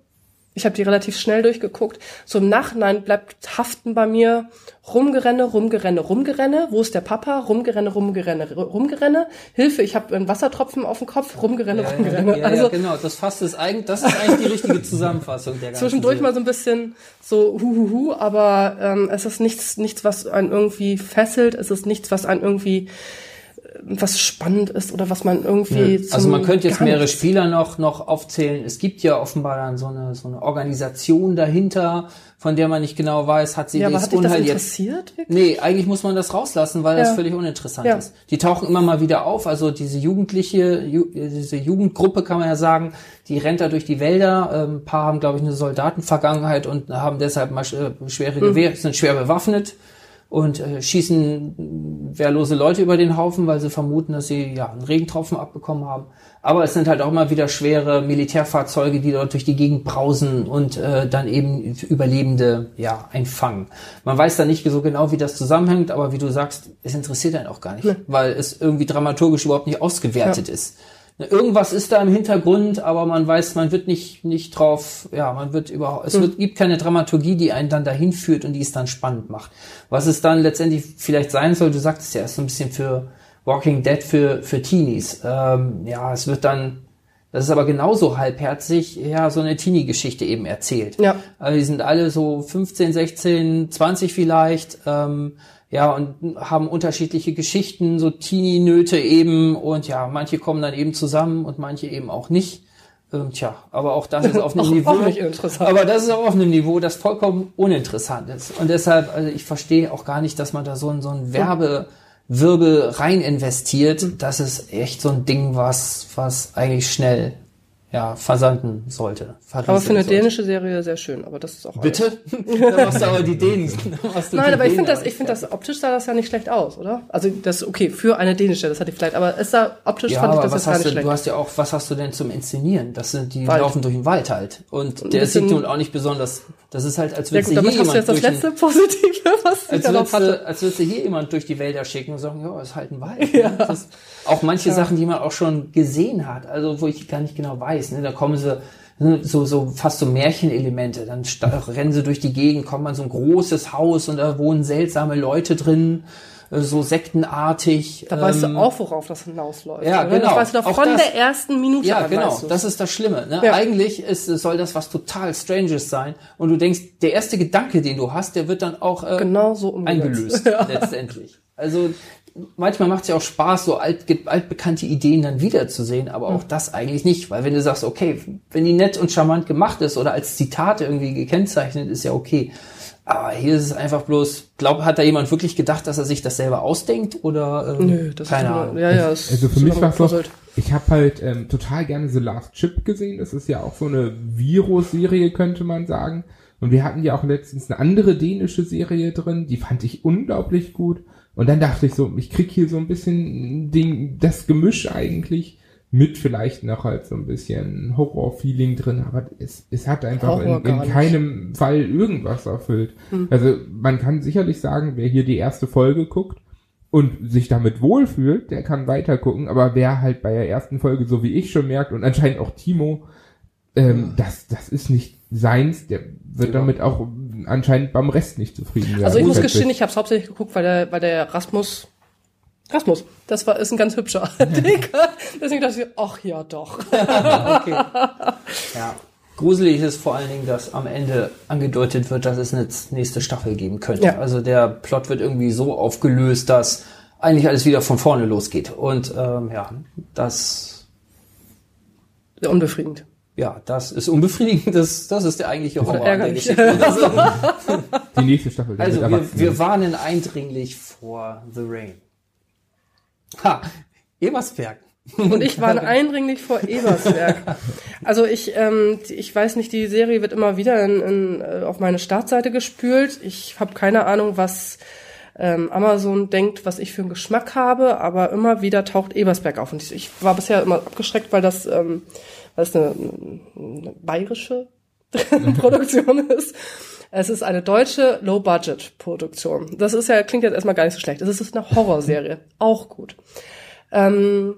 Ich habe die relativ schnell durchgeguckt. So im Nachhinein bleibt haften bei mir rumgerenne, rumgerenne, rumgerenne. Wo ist der Papa? Rumgerenne, rumgerenne, rumgerenne. Hilfe, ich habe einen Wassertropfen auf dem Kopf. Rumgerenne, rumgerenne. ja, also ja, genau, das fasst es eigentlich, das ist eigentlich die richtige Zusammenfassung der ganzen zwischendurch Serie. mal so ein bisschen so huhuhu, aber ähm, es ist nichts, nichts, was einen irgendwie fesselt. Es ist nichts, was einen irgendwie was spannend ist oder was man irgendwie zum Also man könnte jetzt mehrere Spieler noch, noch aufzählen. Es gibt ja offenbar dann so eine, so eine Organisation dahinter, von der man nicht genau weiß, hat sie Ja, das das Unheil jetzt interessiert? wirklich? Nee, eigentlich muss man das rauslassen, weil das Ja. völlig uninteressant Ja. ist. Die tauchen immer mal wieder auf. Also diese jugendliche, ju diese Jugendgruppe kann man ja sagen, die rennt da durch die Wälder. Ähm, ein paar haben, glaube ich, eine Soldatenvergangenheit und haben deshalb mal äh, schwere Mhm. Gewehre, sind schwer bewaffnet und äh, schießen wehrlose Leute über den Haufen, weil sie vermuten, dass sie ja einen Regentropfen abbekommen haben. Aber es sind halt auch immer wieder schwere Militärfahrzeuge, die dort durch die Gegend brausen und äh, dann eben Überlebende ja einfangen. Man weiß da nicht so genau, wie das zusammenhängt, aber wie du sagst, es interessiert einen auch gar nicht, weil es irgendwie dramaturgisch überhaupt nicht ausgewertet ist. Irgendwas ist da im Hintergrund, aber man weiß, man wird nicht, nicht drauf, ja, man wird überhaupt, es wird, gibt keine Dramaturgie, die einen dann dahin führt und die es dann spannend macht. Was es dann letztendlich vielleicht sein soll, du sagtest ja, ist so ein bisschen für Walking Dead für, für Teenies. Ähm, ja, es wird dann, das ist aber genauso halbherzig, ja, so eine Teenie-Geschichte eben erzählt. Ja. Also die sind alle so 15, 16, 20 vielleicht, ähm, ja, und haben unterschiedliche Geschichten, so Teenie-Nöte eben, und ja, manche kommen dann eben zusammen und manche eben auch nicht. Ähm, tja, aber auch das ist auf einem Niveau. Aber das ist auch auf einem Niveau, das vollkommen uninteressant ist. Und deshalb, also ich verstehe auch gar nicht, dass man da so ein, so ein Werbewirbel rein investiert. Das ist echt so ein Ding, was, was eigentlich schnell ja, versanden sollte. Aber für eine dänische Serie sehr schön, aber das ist auch Bitte? da machst du aber die Dänen. Nein, aber ich finde das, ich finde das optisch sah das ja nicht schlecht aus, oder? Also das okay für eine dänische, das hatte ich vielleicht, aber es sah optisch ja, fand ich das was jetzt gar hast nicht du, schlecht. du hast ja auch, was hast du denn zum Inszenieren? Das sind die Wald. laufen durch den Wald halt und ein der sieht nun auch nicht besonders. Das ist halt, als ja würdest gut, du hier damit hast du jemand jetzt das durch den, letzte Positive, was ich als da noch würdest, hatte. du, als würdest du hier jemand durch die Wälder schicken und sagen, ja, ist halt ein Wald. Ne? Das, auch manche Sachen, die man auch schon gesehen hat, also wo ich gar nicht genau weiß. Ne? Da kommen sie ne, so, so fast so Märchenelemente. Dann rennen sie durch die Gegend, kommen an so ein großes Haus und da wohnen seltsame Leute drin, äh, so sektenartig. Da weißt ähm, du auch, worauf das hinausläuft. ja, oder? genau. Das weißt du von das- der ersten Minute Ja, an, genau. weißt. Das ist das Schlimme. Ne? Ja. Eigentlich ist, soll das was total Stranges sein. Und du denkst, der erste Gedanke, den du hast, der wird dann auch äh, genau so eingelöst letztendlich. Also manchmal macht es ja auch Spaß, so alt, ge- altbekannte Ideen dann wiederzusehen, aber auch das eigentlich nicht, weil wenn du sagst, okay, wenn die nett und charmant gemacht ist oder als Zitat irgendwie gekennzeichnet, ist ja okay. Aber hier ist es einfach bloß, glaub, hat da jemand wirklich gedacht, dass er sich das selber ausdenkt oder ähm, Nö, das keine ist Ahnung. Ja, ja, es Also für ist mich war es so, gepuzzelt. ich habe halt ähm, total gerne The Last Chip gesehen. Das ist ja auch so eine Virus-Serie, könnte man sagen. Und wir hatten ja auch letztens eine andere dänische Serie drin, die fand ich unglaublich gut. Und dann dachte ich so, ich krieg hier so ein bisschen Ding, das Gemisch eigentlich mit vielleicht noch halt so ein bisschen Horror-Feeling drin, aber es, es hat einfach in, in nicht. keinem Fall irgendwas erfüllt. Also man kann sicherlich sagen, wer hier die erste Folge guckt, und sich damit wohlfühlt, der kann weiter gucken, aber wer halt bei der ersten Folge, so wie ich schon merkt, und anscheinend auch Timo, ähm, das, das ist nicht seins, der wird Ja. damit auch anscheinend beim Rest nicht zufrieden sein. Also ich muss gestehen, ich habe es hauptsächlich geguckt, weil der, weil der Rasmus, Rasmus, das war ist ein ganz hübscher Dicker. Deswegen dachte ich, ach ja doch. okay. Ja. Gruselig ist vor allen Dingen, dass am Ende angedeutet wird, dass es eine nächste Staffel geben könnte. Ja. Also der Plot wird irgendwie so aufgelöst, dass eigentlich alles wieder von vorne losgeht. Und ähm, ja, das, Sehr unbefriedigend. Ja, das ist unbefriedigend. Das, das ist der eigentliche Horror. der. Geschichte. Also, Die nächste Staffel. also wir, wir warnen eindringlich vor The Rain. Ha, Ebersberg. Und ich war eindringlich vor Ebersberg. Also ich, ähm, ich weiß nicht, die Serie wird immer wieder in, in, äh, auf meine Startseite gespült. Ich habe keine Ahnung, was ähm, Amazon denkt, was ich für einen Geschmack habe, aber immer wieder taucht Ebersberg auf. Und ich, ich war bisher immer abgeschreckt, weil das, ähm, es eine, eine bayerische Produktion ist. Es ist eine deutsche Low-Budget-Produktion. Das ist ja, klingt jetzt erstmal gar nicht so schlecht. Es ist eine Horrorserie. Auch gut. Ähm,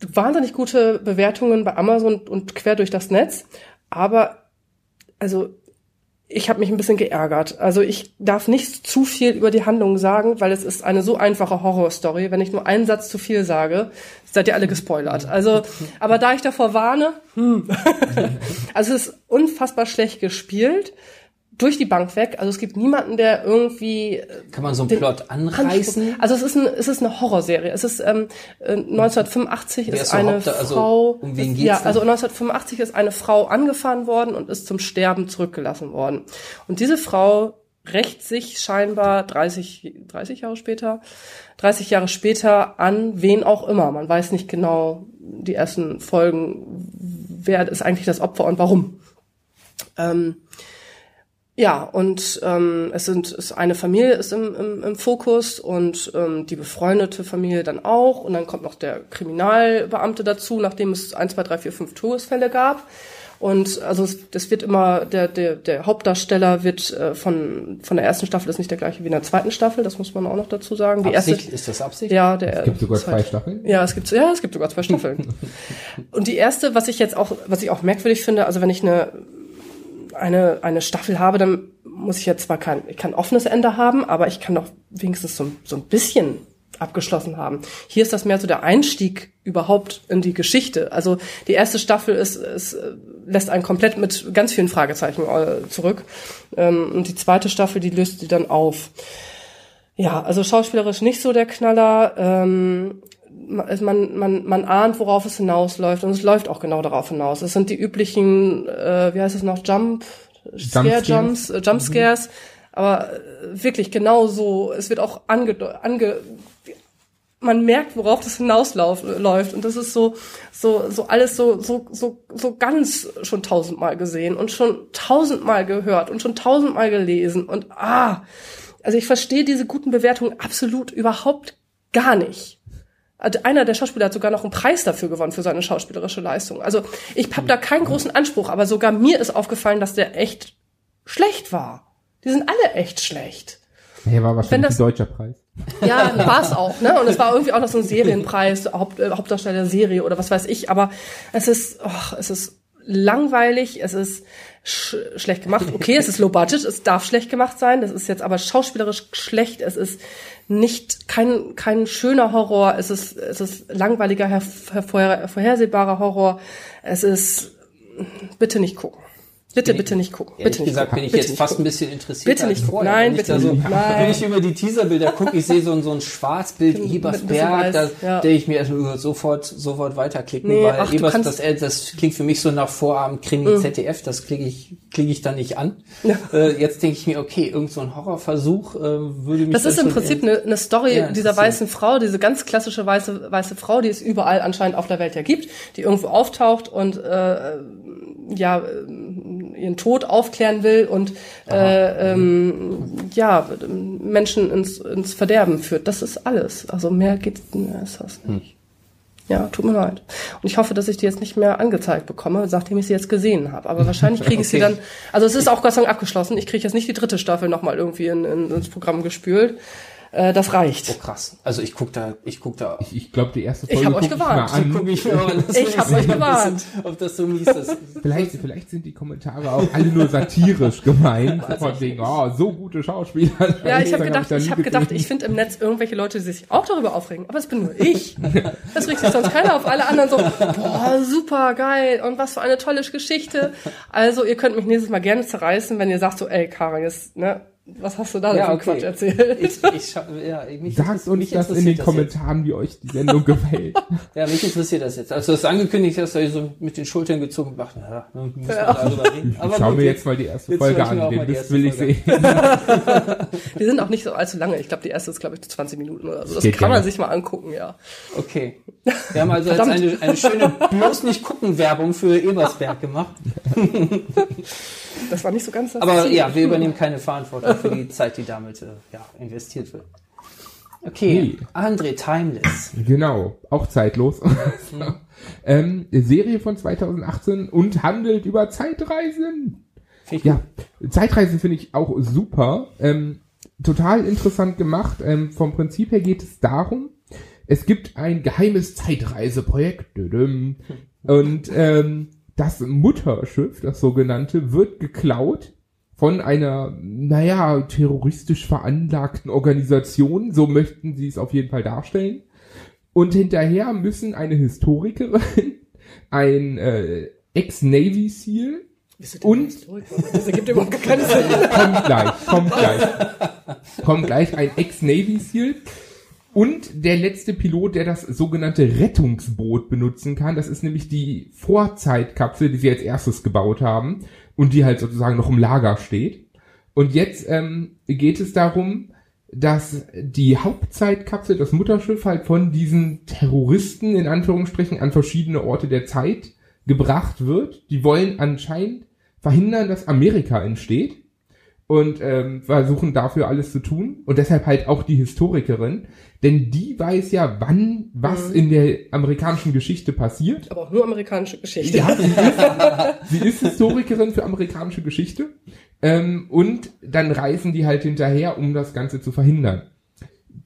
wahnsinnig gute Bewertungen bei Amazon und quer durch das Netz. Aber, also, ich habe mich ein bisschen geärgert. Also ich darf nicht zu viel über die Handlung sagen, weil es ist eine so einfache Horrorstory. Wenn ich nur einen Satz zu viel sage, seid ihr alle gespoilert. Also, aber da ich davor warne, hm. also es ist unfassbar schlecht gespielt. Durch die Bank weg. Also es gibt niemanden, der irgendwie Kann man so einen Plot anreißen? also es ist, ein, es ist eine Horrorserie. Es ist ähm, äh, 1985 Wer ist ist eine überhaupt da? Also, Frau. um wen geht's ja, da? also 1985 ist eine Frau angefahren worden und ist zum Sterben zurückgelassen worden. Und diese Frau rächt sich scheinbar 30, 30 Jahre später, 30 Jahre später an wen auch immer. Man weiß nicht genau die ersten Folgen, wer ist eigentlich das Opfer und warum. Ähm, ja, und ähm, es sind es eine Familie ist im, im, im Fokus und ähm, die befreundete Familie dann auch. Und dann kommt noch der Kriminalbeamte dazu, nachdem es 1, 2, 3, 4, 5 Todesfälle gab. Und also es, das wird immer, der, der, der Hauptdarsteller wird äh, von, von der ersten Staffel ist nicht der gleiche wie in der zweiten Staffel, das muss man auch noch dazu sagen. Die Absicht? erste, Ist das Absicht? ja, der Es gibt sogar zwei Staffeln. ja, es gibt ja, es gibt sogar zwei Staffeln. Und die erste, was ich jetzt auch, was ich auch merkwürdig finde, also wenn ich eine eine eine Staffel habe, dann muss ich jetzt zwar kein ich kann offenes Ende haben, aber ich kann doch wenigstens so, so ein bisschen abgeschlossen haben. Hier ist das mehr so der Einstieg überhaupt in die Geschichte. Also die erste Staffel ist, ist lässt einen komplett mit ganz vielen Fragezeichen äh, zurück ähm, und die zweite Staffel, die löst die dann auf. Ja, also schauspielerisch nicht so der Knaller. Ähm, man, man, man, man ahnt, worauf es hinausläuft und es läuft auch genau darauf hinaus. Es sind die üblichen, äh, wie heißt es noch, Jump, Scare. Jumps, äh, Jump Scares, aber äh, wirklich genau so. Es wird auch ange, ange man merkt, worauf das hinausläuft. Und das ist so, so, so alles so, so, so, so ganz schon tausendmal gesehen und schon tausendmal gehört und schon tausendmal gelesen und ah, also ich verstehe diese guten Bewertungen absolut überhaupt gar nicht. Also einer der Schauspieler hat sogar noch einen Preis dafür gewonnen für seine schauspielerische Leistung. Also ich habe da keinen großen Anspruch, aber sogar mir ist aufgefallen, dass der echt schlecht war. Die sind alle echt schlecht. Ja, war wahrscheinlich ein deutscher Preis. Ja, war es auch, ne? Und es war irgendwie auch noch so ein Serienpreis, Haupt, äh, Hauptdarsteller Serie oder was weiß ich. Aber es ist, oh, es ist langweilig, es ist sch schlecht gemacht. Okay, es ist low budget, es darf schlecht gemacht sein. Das ist jetzt aber schauspielerisch schlecht. Es ist nicht kein kein schöner Horror. Es ist es ist langweiliger, her, her, vorhersehbarer Horror. Es ist bitte nicht gucken. Bitte, bin bitte ich, nicht gucken. Bitte gesagt nicht bin ich bitte jetzt fast gucken. ein bisschen interessiert. Bitte nicht gucken. Nein, bitte da so, nicht. Nein. Wenn ich über die Teaserbilder gucke, ich sehe so, ein- so ein Schwarzbild Ebersberg, da ja. denke ich mir erstmal sofort, sofort weiterklicken, Nee, weil ach, Ebers, das, das klingt für mich so nach Vorabend Krimi ZDF, das klicke ich, klicke ich dann nicht an. Ja. Äh, jetzt denke ich mir, okay, irgend so ein Horrorversuch äh, würde mich Das ist im Prinzip eine, eine Story Ja, dieser weißen Frau, diese ganz klassische weiße, weiße Frau, die es überall anscheinend auf der Welt ja gibt, die irgendwo auftaucht und äh, ja äh, ihren Tod aufklären will und äh, ähm, ja Menschen ins, ins Verderben führt. Das ist alles. Also mehr geht mehr ist das nicht. Ja, tut mir leid. Und ich hoffe, dass ich die jetzt nicht mehr angezeigt bekomme, nachdem ich sie jetzt gesehen habe. Aber wahrscheinlich kriege ich sie Okay. dann. Also es ist auch Gott sei Dank abgeschlossen. Ich kriege jetzt nicht die dritte Staffel nochmal irgendwie in, in, ins Programm gespült. Äh, das Oh reicht. krass. Also ich guck da, ich guck da. Ich, ich glaube, die erste Ich Folge hab euch guck gewarnt. Ich guck an. ich Ich hab sehen, euch gewarnt. Ob das so mies ist. Vielleicht, vielleicht sind die Kommentare auch alle nur satirisch gemeint. Von wegen, oh, so gute Schauspieler. Ja, ich habe gedacht, da ich nie habe gedacht, ich finde im Netz irgendwelche Leute, die sich auch darüber aufregen. Aber es bin nur ich. Das regt sich sonst keiner auf. Alle anderen so, boah, super geil und was für eine tolle Geschichte. Also ihr könnt mich nächstes Mal gerne zerreißen, wenn ihr sagt so, ey, Karin, jetzt, ne, was hast du da für einen Quatsch erzählt? Ich, ich, ja, mich Sagt uns mich das in den jetzt. Kommentaren, wie euch die Sendung gefällt. Ja, mich interessiert das jetzt. Als du das angekündigt hast, habe ich so mit den Schultern gezogen und dachte, ja, müssen wir Ja. darüber reden. Ich Aber schau gut, mir jetzt mal die erste jetzt Folge an. Den erste will ich sehen. Die sind auch nicht so allzu lange. Ich glaube, die erste ist, glaube ich, 20 Minuten oder so. Das Geht kann man gerne. sich mal angucken, ja. Okay. Wir haben also jetzt eine, eine schöne bloß nicht gucken Werbung für Ebersberg gemacht. Das war nicht so ganz das Aber Ziel. ja, wir übernehmen keine Verantwortung für die Zeit, die damit äh, ja, investiert wird. Okay, Nee. André Timeless. Genau, auch zeitlos. ähm, Serie von 2018 und handelt über Zeitreisen. Finde ich Ja, Zeitreisen finde ich auch super. Ähm, total interessant gemacht. Ähm, vom Prinzip her geht es darum, es gibt ein geheimes Zeitreiseprojekt. Düdüm. Und ähm, das Mutterschiff, das sogenannte, wird geklaut von einer, naja, terroristisch veranlagten Organisation. So möchten sie es auf jeden Fall darstellen. Und hinterher müssen eine Historikerin, ein äh, Ex-Navy SEAL Historiker? Das ergibt überhaupt keinen Sinn. kommt gleich, kommt gleich. Kommt gleich ein Ex-Navy SEAL. Und der letzte Pilot, der das sogenannte Rettungsboot benutzen kann. Das ist nämlich die Vorzeitkapsel, die sie als erstes gebaut haben und die halt sozusagen noch im Lager steht. Und jetzt ähm, geht es darum, dass die Hauptzeitkapsel, das Mutterschiff, halt von diesen Terroristen in Anführungsstrichen an verschiedene Orte der Zeit gebracht wird. Die wollen anscheinend verhindern, dass Amerika entsteht und ähm, versuchen dafür alles zu tun. Und deshalb halt auch die Historikerin, denn die weiß ja, wann was in der amerikanischen Geschichte passiert. Aber auch nur amerikanische Geschichte. Ja, sie ist, sie ist Historikerin für amerikanische Geschichte. Ähm, und dann reisen die halt hinterher, um das Ganze zu verhindern.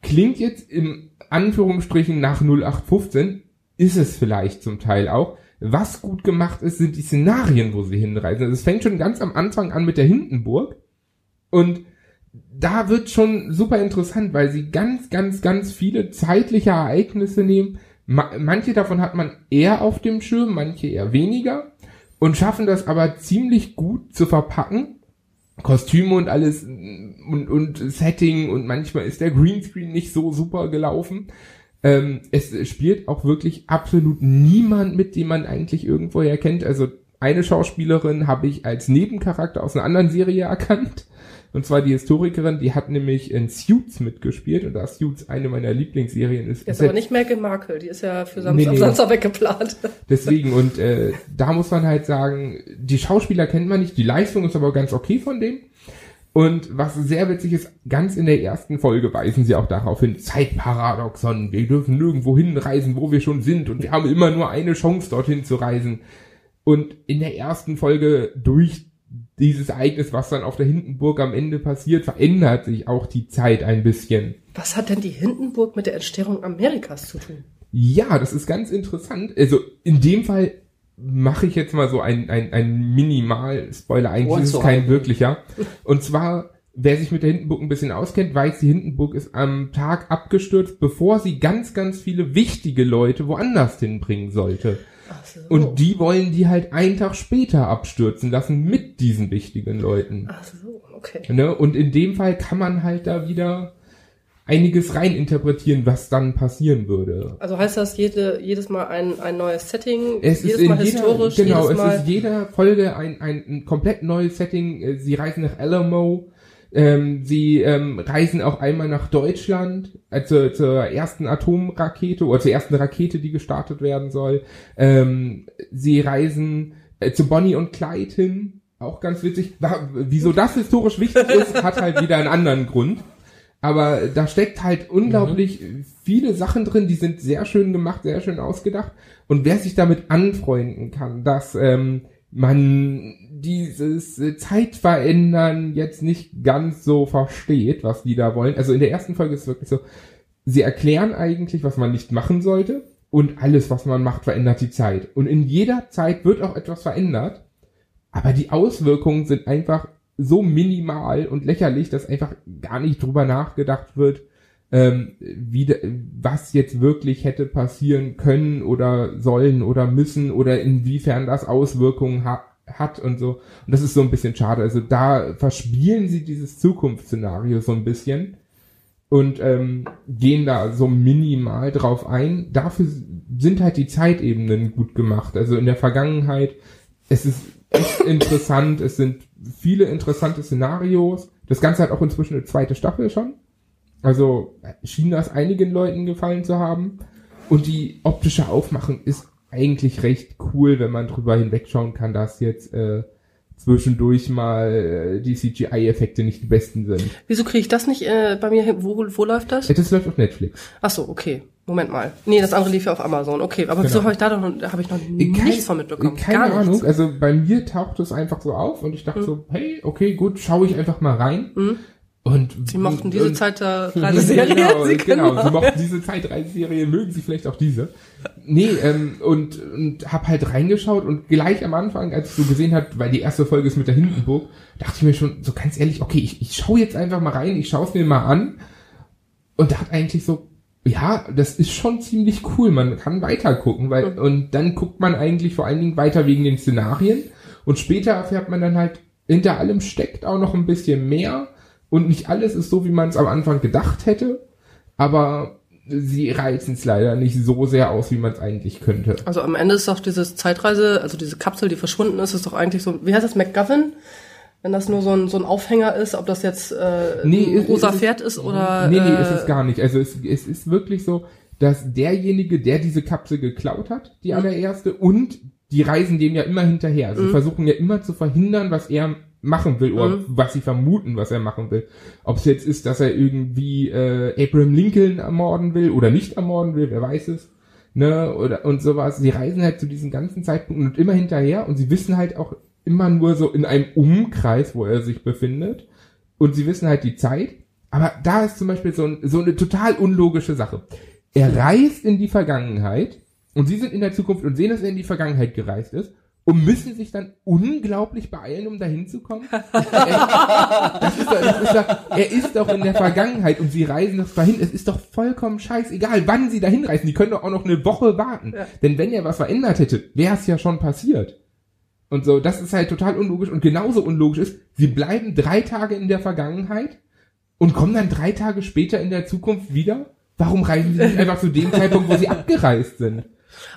Klingt jetzt im Anführungsstrichen nach 0815, ist es vielleicht zum Teil auch. Was gut gemacht ist, sind die Szenarien, wo sie hinreisen. Also es fängt schon ganz am Anfang an mit der Hindenburg. Und da wird schon super interessant, weil sie ganz, ganz, ganz viele zeitliche Ereignisse nehmen. Ma manche davon hat man eher auf dem Schirm, manche eher weniger. Und schaffen das aber ziemlich gut zu verpacken. Kostüme und alles und, und Setting und manchmal ist der Greenscreen nicht so super gelaufen. Ähm, es spielt auch wirklich absolut niemand mit, den man eigentlich irgendwoher kennt. Also eine Schauspielerin habe ich als Nebencharakter aus einer anderen Serie erkannt. Und zwar die Historikerin, die hat nämlich in Suits mitgespielt und da Suits eine meiner Lieblingsserien ist. Jetzt aber nicht Meghan Markle, die ist ja für Samstag, nee, nee. Samstag weggeplant. Deswegen, und äh, da muss man halt sagen, die Schauspieler kennt man nicht, die Leistung ist aber ganz okay von dem. Und was sehr witzig ist, ganz in der ersten Folge weisen sie auch darauf hin, Zeitparadoxon, wir dürfen nirgendwo hinreisen, wo wir schon sind und wir haben immer nur eine Chance, dorthin zu reisen. Und in der ersten Folge durch dieses Ereignis, was dann auf der Hindenburg am Ende passiert, verändert sich auch die Zeit ein bisschen. Was hat denn die Hindenburg mit der Entstehung Amerikas zu tun? Ja, das ist ganz interessant. Also in dem Fall mache ich jetzt mal so ein, ein, ein Minimal-Spoiler. Eigentlich ist es kein wirklicher. Und zwar, wer sich mit der Hindenburg ein bisschen auskennt, weiß, die Hindenburg ist am Tag abgestürzt, bevor sie ganz, ganz viele wichtige Leute woanders hinbringen sollte. So. Und die wollen die halt einen Tag später abstürzen lassen mit diesen wichtigen Leuten. Ach so, okay. Ne? Und in dem Fall kann man halt da wieder einiges reininterpretieren, was dann passieren würde. Also heißt das jede, jedes Mal ein, ein neues Setting, es jedes ist Mal jeder, historisch? Genau, es Mal ist jeder Folge ein, ein, ein komplett neues Setting. Sie reisen nach Alamo, ähm, sie ähm, reisen auch einmal nach Deutschland, also zur ersten Atomrakete oder zur ersten Rakete, die gestartet werden soll. Ähm, sie reisen äh, zu Bonnie und Clyde hin, auch ganz witzig. Wieso das historisch wichtig ist, hat halt wieder einen anderen Grund. Aber da steckt halt unglaublich mhm. viele Sachen drin, die sind sehr schön gemacht, sehr schön ausgedacht. Und wer sich damit anfreunden kann, dass ähm, man dieses äh, Zeitverändern jetzt nicht ganz so versteht, was die da wollen. Also in der ersten Folge ist es wirklich so, sie erklären eigentlich, was man nicht machen sollte und alles, was man macht, verändert die Zeit. Und in jeder Zeit wird auch etwas verändert, aber die Auswirkungen sind einfach so minimal und lächerlich, dass einfach gar nicht drüber nachgedacht wird, ähm, wie, was jetzt wirklich hätte passieren können oder sollen oder müssen oder inwiefern das Auswirkungen hat hat und so. Und das ist so ein bisschen schade. Also da verspielen sie dieses Zukunftsszenario so ein bisschen und ähm, gehen da so minimal drauf ein. Dafür sind halt die Zeitebenen gut gemacht. Also in der Vergangenheit, es ist echt interessant, es sind viele interessante Szenarios. Das Ganze hat auch inzwischen eine zweite Staffel schon. Also schien das einigen Leuten gefallen zu haben. Und die optische Aufmachung ist eigentlich recht cool, wenn man drüber hinwegschauen kann, dass jetzt äh, zwischendurch mal äh, die CGI-Effekte nicht die besten sind. Wieso kriege ich das nicht äh, bei mir hin? Wo, wo läuft das? Das läuft auf Netflix. Ach so, okay. Moment mal. Nee, das andere lief ja auf Amazon. Okay, aber genau. wieso habe ich da noch, hab ich noch Kein, nichts von mitbekommen? Keine Ahnung. Also bei mir taucht es einfach so auf und ich dachte mhm. so, hey, okay, gut, schaue ich einfach mal rein. Mhm. Und, sie mochten diese Zeitreiseserie. genau, sie genau, sie mochten diese Zeitreiseserie, mögen sie vielleicht auch diese. Nee, ähm, und, und hab halt reingeschaut und gleich am Anfang, als du gesehen hast, weil die erste Folge ist mit der Hindenburg, dachte ich mir schon so ganz ehrlich, okay, ich, ich schaue jetzt einfach mal rein, ich schaue es mir mal an. Und da hat eigentlich so, ja, das ist schon ziemlich cool, man kann weiter gucken, weil, und dann guckt man eigentlich vor allen Dingen weiter wegen den Szenarien. Und später erfährt man dann halt, hinter allem steckt auch noch ein bisschen mehr und nicht alles ist so, wie man es am Anfang gedacht hätte, aber sie reizen es leider nicht so sehr aus, wie man es eigentlich könnte. Also am Ende ist doch dieses Zeitreise, also diese Kapsel, die verschwunden ist, ist doch eigentlich so, wie heißt das, McGovern? Wenn das nur so ein, so ein Aufhänger ist, ob das jetzt äh, nee, ein rosa Pferd ist oder... Nee, nee, äh, ist es gar nicht. Also es, es ist wirklich so, dass derjenige, der diese Kapsel geklaut hat, die mhm. allererste, und die reisen dem ja immer hinterher. Also mhm. versuchen ja immer zu verhindern, was er machen will oder mhm. was sie vermuten, was er machen will. Ob es jetzt ist, dass er irgendwie äh, Abraham Lincoln ermorden will oder nicht ermorden will, wer weiß es. Ne, oder und sowas. Sie reisen halt zu diesen ganzen Zeitpunkten und immer hinterher und sie wissen halt auch immer nur so in einem Umkreis, wo er sich befindet. Und sie wissen halt die Zeit. Aber da ist zum Beispiel so, ein, so eine total unlogische Sache. Er reist in die Vergangenheit und sie sind in der Zukunft und sehen, dass er in die Vergangenheit gereist ist und müssen sich dann unglaublich beeilen, um dahin zu kommen. er, ist doch, ist doch, er ist doch in der Vergangenheit und sie reisen doch dahin. Es ist doch vollkommen scheißegal, wann sie dahin reisen. Die können doch auch noch eine Woche warten. Ja. Denn wenn er was verändert hätte, wäre es ja schon passiert. Und so, das ist halt total unlogisch. Und genauso unlogisch ist, sie bleiben drei Tage in der Vergangenheit und kommen dann drei Tage später in der Zukunft wieder. Warum reisen sie nicht einfach zu dem Zeitpunkt, wo sie abgereist sind?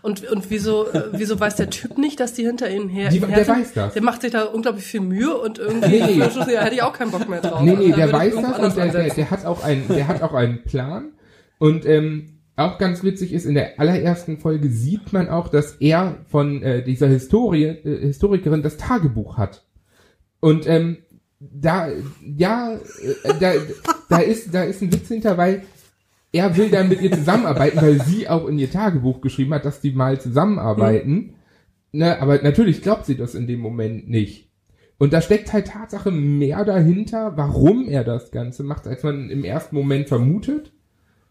Und, und wieso, äh, wieso weiß der Typ nicht, dass die hinter ihnen her, Die- der weiß das. Der macht sich da unglaublich viel Mühe und irgendwie, Nee. ja, hätte ich auch keinen Bock mehr drauf. Nee, nee, Da der weiß das und der, der, der hat auch einen, der hat auch einen Plan. Und ähm, auch ganz witzig ist, in der allerersten Folge sieht man auch, dass er von äh, dieser Historie, äh, Historikerin das Tagebuch hat. Und ähm, da, ja, äh, da, da ist, da ist ein Witz hinter, weil er will dann mit ihr zusammenarbeiten, weil sie auch in ihr Tagebuch geschrieben hat, dass die mal zusammenarbeiten. Ne, aber natürlich glaubt sie das in dem Moment nicht. Und da steckt halt Tatsache mehr dahinter, warum er das Ganze macht, als man im ersten Moment vermutet.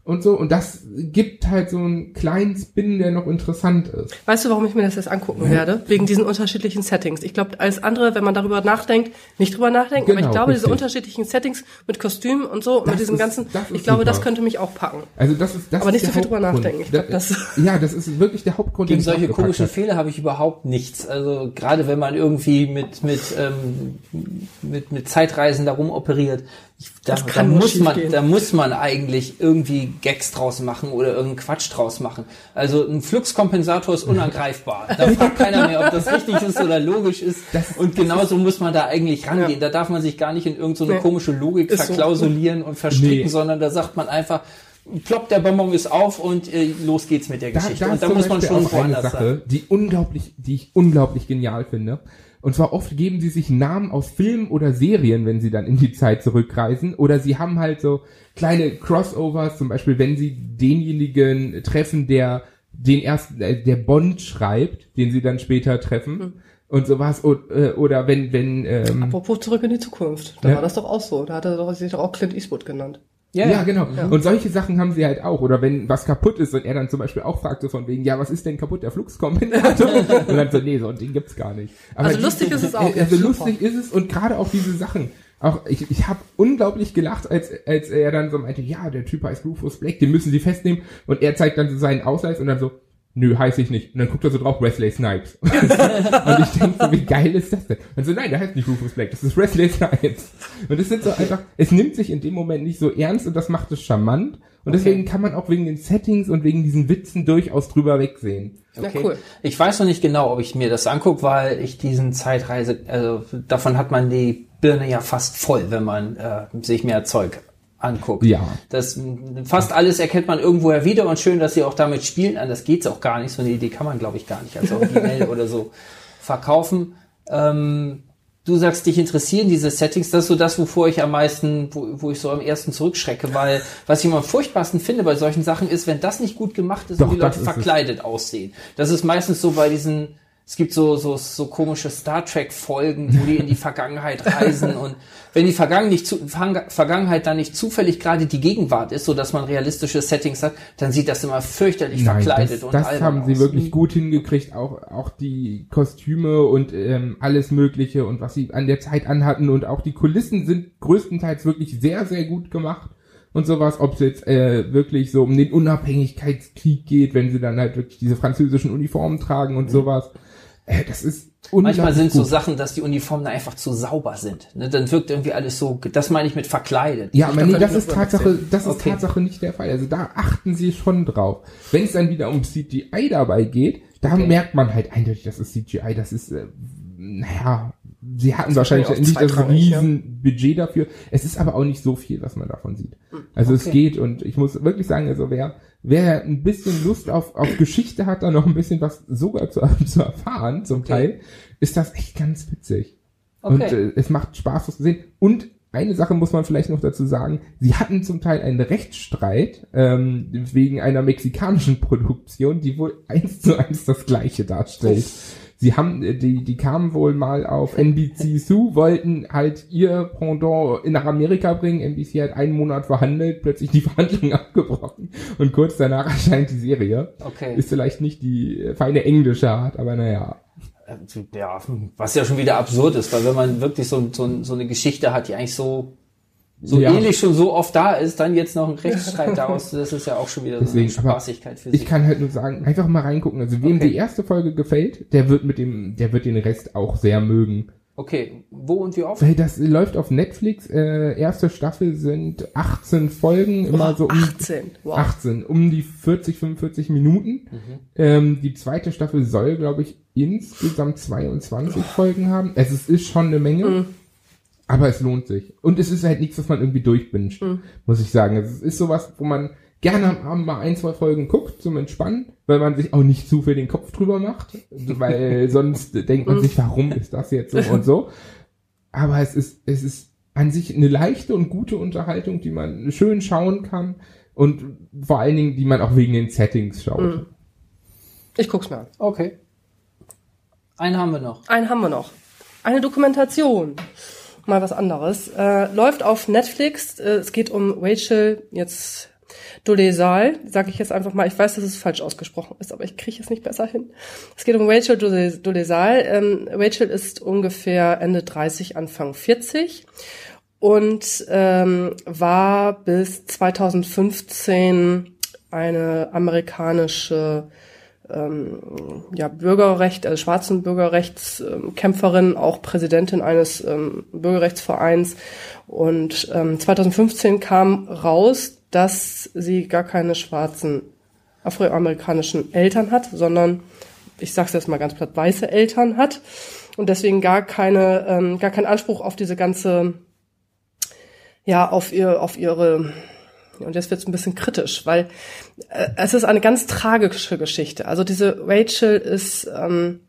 Und so. Und das gibt halt so einen kleinen Spin, der noch interessant ist. Weißt du, warum ich mir das jetzt angucken werde? Wegen diesen unterschiedlichen Settings. Ich glaube, alles andere, wenn man darüber nachdenkt, nicht drüber nachdenken. aber ich Genau, glaube, diese richtig. unterschiedlichen Settings mit Kostümen und so, und Das mit diesem ist- ganzen, das ich glaube, das super. könnte mich auch packen. Also das ist das Aber ist nicht so viel drüber nachdenken. Ich glaub, Da- das- ja, das ist wirklich der Hauptgrund. Gegen solche komischen. Fehler habe ich überhaupt nichts. Also gerade wenn man irgendwie mit mit ähm, mit, mit Zeitreisen darum operiert, da, da muss man gehen. da muss man eigentlich irgendwie Gags draus machen oder irgendeinen Quatsch draus machen. Also ein Fluxkompensator ist unangreifbar. Da fragt keiner mehr, ob das richtig ist oder logisch ist. Das- und genauso muss man da eigentlich rangehen. Ja. Da darf man sich gar nicht in irgendeine so komische Logik Ist so. verklausulieren und verstricken, Nee. sondern da sagt man einfach Plopp, der Bonbon ist auf und äh, los geht's mit der da, Geschichte. da und ist da muss man schon auch eine Sache, sein. die unglaublich, die ich unglaublich genial finde. Und zwar oft geben sie sich Namen aus Filmen oder Serien, wenn sie dann in die Zeit zurückreisen. Oder sie haben halt so kleine Crossovers, zum Beispiel, wenn sie denjenigen treffen, der den ersten, äh, der Bond schreibt, den sie dann später treffen. Hm. Und sowas. O- äh, Oder wenn, wenn, ähm, Apropos zurück in die Zukunft. Da Ja. war das doch auch so. Da hat er doch, sich doch auch Clint Eastwood genannt. Ja, genau. Und solche Sachen haben sie halt auch. Oder wenn was kaputt ist und er dann zum Beispiel auch fragte von wegen, ja, was ist denn kaputt, der Fluxkompensator? und dann so, nee, so ein Ding gibt's gar nicht. Aber Also lustig ist es auch. äh, Also Super. lustig ist es und gerade auch diese Sachen. Auch ich, ich habe unglaublich gelacht, als, als er dann so meinte, ja, der Typ heißt Rufus Black, den müssen sie festnehmen. Und er zeigt dann so seinen Ausweis und dann so, nö, heiß ich nicht. Und dann guckt er so drauf, Wesley Snipes. und ich denke so, wie geil ist das denn? Und so, nein, der heißt nicht Rufus Black, das ist Wesley Snipes. Und es sind so einfach, es nimmt sich in dem Moment nicht so ernst und das macht es charmant. Und deswegen kann man auch wegen den Settings und wegen diesen Witzen durchaus drüber wegsehen. Ja, Okay. cool. Ich weiß noch nicht genau, ob ich mir das angucke, weil ich diesen Zeitreise, also davon hat man die Birne ja fast voll, wenn man äh, sich mehr Zeug anguckt. Ja. Das fast alles erkennt man irgendwoher wieder und schön, dass sie auch damit spielen. Anders geht's auch gar nicht. So eine Idee kann man, glaube ich, gar nicht als originell oder so verkaufen. Ähm, du sagst, dich interessieren diese Settings. Das ist so das, wovor ich am meisten, wo, wo ich so am ersten zurückschrecke, weil was ich immer am furchtbarsten finde bei solchen Sachen ist, wenn das nicht gut gemacht ist Doch, und die Leute ist es. verkleidet aussehen. Das ist meistens so bei diesen, es gibt so, so, so komische Star Trek Folgen, wo die in die Vergangenheit reisen und wenn die Vergangen nicht zu, Verga- Vergangenheit dann nicht zufällig gerade die Gegenwart ist, so dass man realistische Settings hat, dann sieht das immer fürchterlich Nein, verkleidet das, und das haben sie aus. wirklich gut hingekriegt, auch, auch die Kostüme und ähm, alles Mögliche und was sie an der Zeit anhatten und auch die Kulissen sind größtenteils wirklich sehr, sehr gut gemacht und sowas, ob es jetzt äh, wirklich so um den Unabhängigkeitskrieg geht, wenn sie dann halt wirklich diese französischen Uniformen tragen und sowas. Das ist Manchmal sind so gut. Sachen, dass die Uniformen einfach zu sauber sind. Ne? Dann wirkt irgendwie alles so, das meine ich mit verkleidet. Ja, aber nee, da das ist Tatsache, das ist Okay. Tatsache nicht der Fall. Also da achten sie schon drauf. Wenn es dann wieder um CGI dabei geht, da Okay. merkt man halt eindeutig, das ist CGI, das ist, äh, naja, sie hatten wahrscheinlich nicht das zweitrangig, ja. dafür. Es ist aber auch nicht so viel, was man davon sieht. Also es Okay. geht und ich muss wirklich sagen, also wer, wer ein bisschen Lust auf, auf Geschichte hat, da noch ein bisschen was sogar zu, zu erfahren, zum Okay. Teil, ist das echt ganz witzig. Okay. Und äh, es macht Spaß, das zu sehen. Und eine Sache muss man vielleicht noch dazu sagen, sie hatten zum Teil einen Rechtsstreit ähm, wegen einer mexikanischen Produktion, die wohl eins zu eins das gleiche darstellt. Sie haben, äh, die, die kamen wohl mal auf NBC zu, wollten halt ihr Pendant nach Amerika bringen. NBC hat einen Monat verhandelt, plötzlich die Verhandlungen abgebrochen und kurz danach erscheint die Serie. Okay. Ist vielleicht nicht die äh, feine englische Art, aber naja. Äh, Ja, was ja schon wieder absurd ist, weil wenn man wirklich so, so, so eine Geschichte hat, die eigentlich so, so Ja. ähnlich schon so oft da ist, dann jetzt noch ein Rechtsstreit daraus, das ist ja auch schon wieder Deswegen, so eine Spaßigkeit für Ich sich. kann halt nur sagen, einfach mal reingucken. Also wem Okay. die erste Folge gefällt, der wird mit dem, der wird den Rest auch sehr mögen. Okay, wo und wie oft? Hey, Das läuft auf Netflix. Äh, erste Staffel sind 18 Folgen, immer so um 18. Wow. 18, um die 40, 45 Minuten. Ähm, die zweite Staffel soll, glaube ich, insgesamt 22 Folgen haben. Es ist, ist schon eine Menge. Aber es lohnt sich. Und es ist halt nichts, was man irgendwie durchbinscht, muss ich sagen. Es ist sowas, wo man gerne am Abend mal ein, zwei Folgen guckt, zum Entspannen, weil man sich auch nicht zu viel den Kopf drüber macht, weil sonst denkt man sich, warum ist das jetzt so und so. Aber es ist, es ist an sich eine leichte und gute Unterhaltung, die man schön schauen kann und vor allen Dingen, die man auch wegen den Settings schaut. Ich guck's mir an. Okay. Einen haben wir noch. Einen haben wir noch. Eine Dokumentation. Mal was anderes. Äh, läuft auf Netflix. Äh, es geht um Rachel, jetzt Dolezal, sage ich jetzt einfach mal. Ich weiß, dass es falsch ausgesprochen ist, aber ich kriege es nicht besser hin. Es geht um Rachel Dole- Dolezal. Ähm, Rachel ist ungefähr Ende 30, Anfang 40 und ähm, war bis 2015 eine amerikanische ähm, ja, Bürgerrecht, also schwarzen Bürgerrechtskämpferin, auch Präsidentin eines ähm, Bürgerrechtsvereins. Und ähm, 2015 kam raus, dass sie gar keine schwarzen afroamerikanischen Eltern hat, sondern ich sag's jetzt mal ganz platt, weiße Eltern hat und deswegen gar keine, ähm, gar keinen Anspruch auf diese ganze, ja, auf ihr, auf ihre und jetzt wird's ein bisschen kritisch, weil äh, es ist eine ganz tragische Geschichte. Also diese Rachel ist, ähm,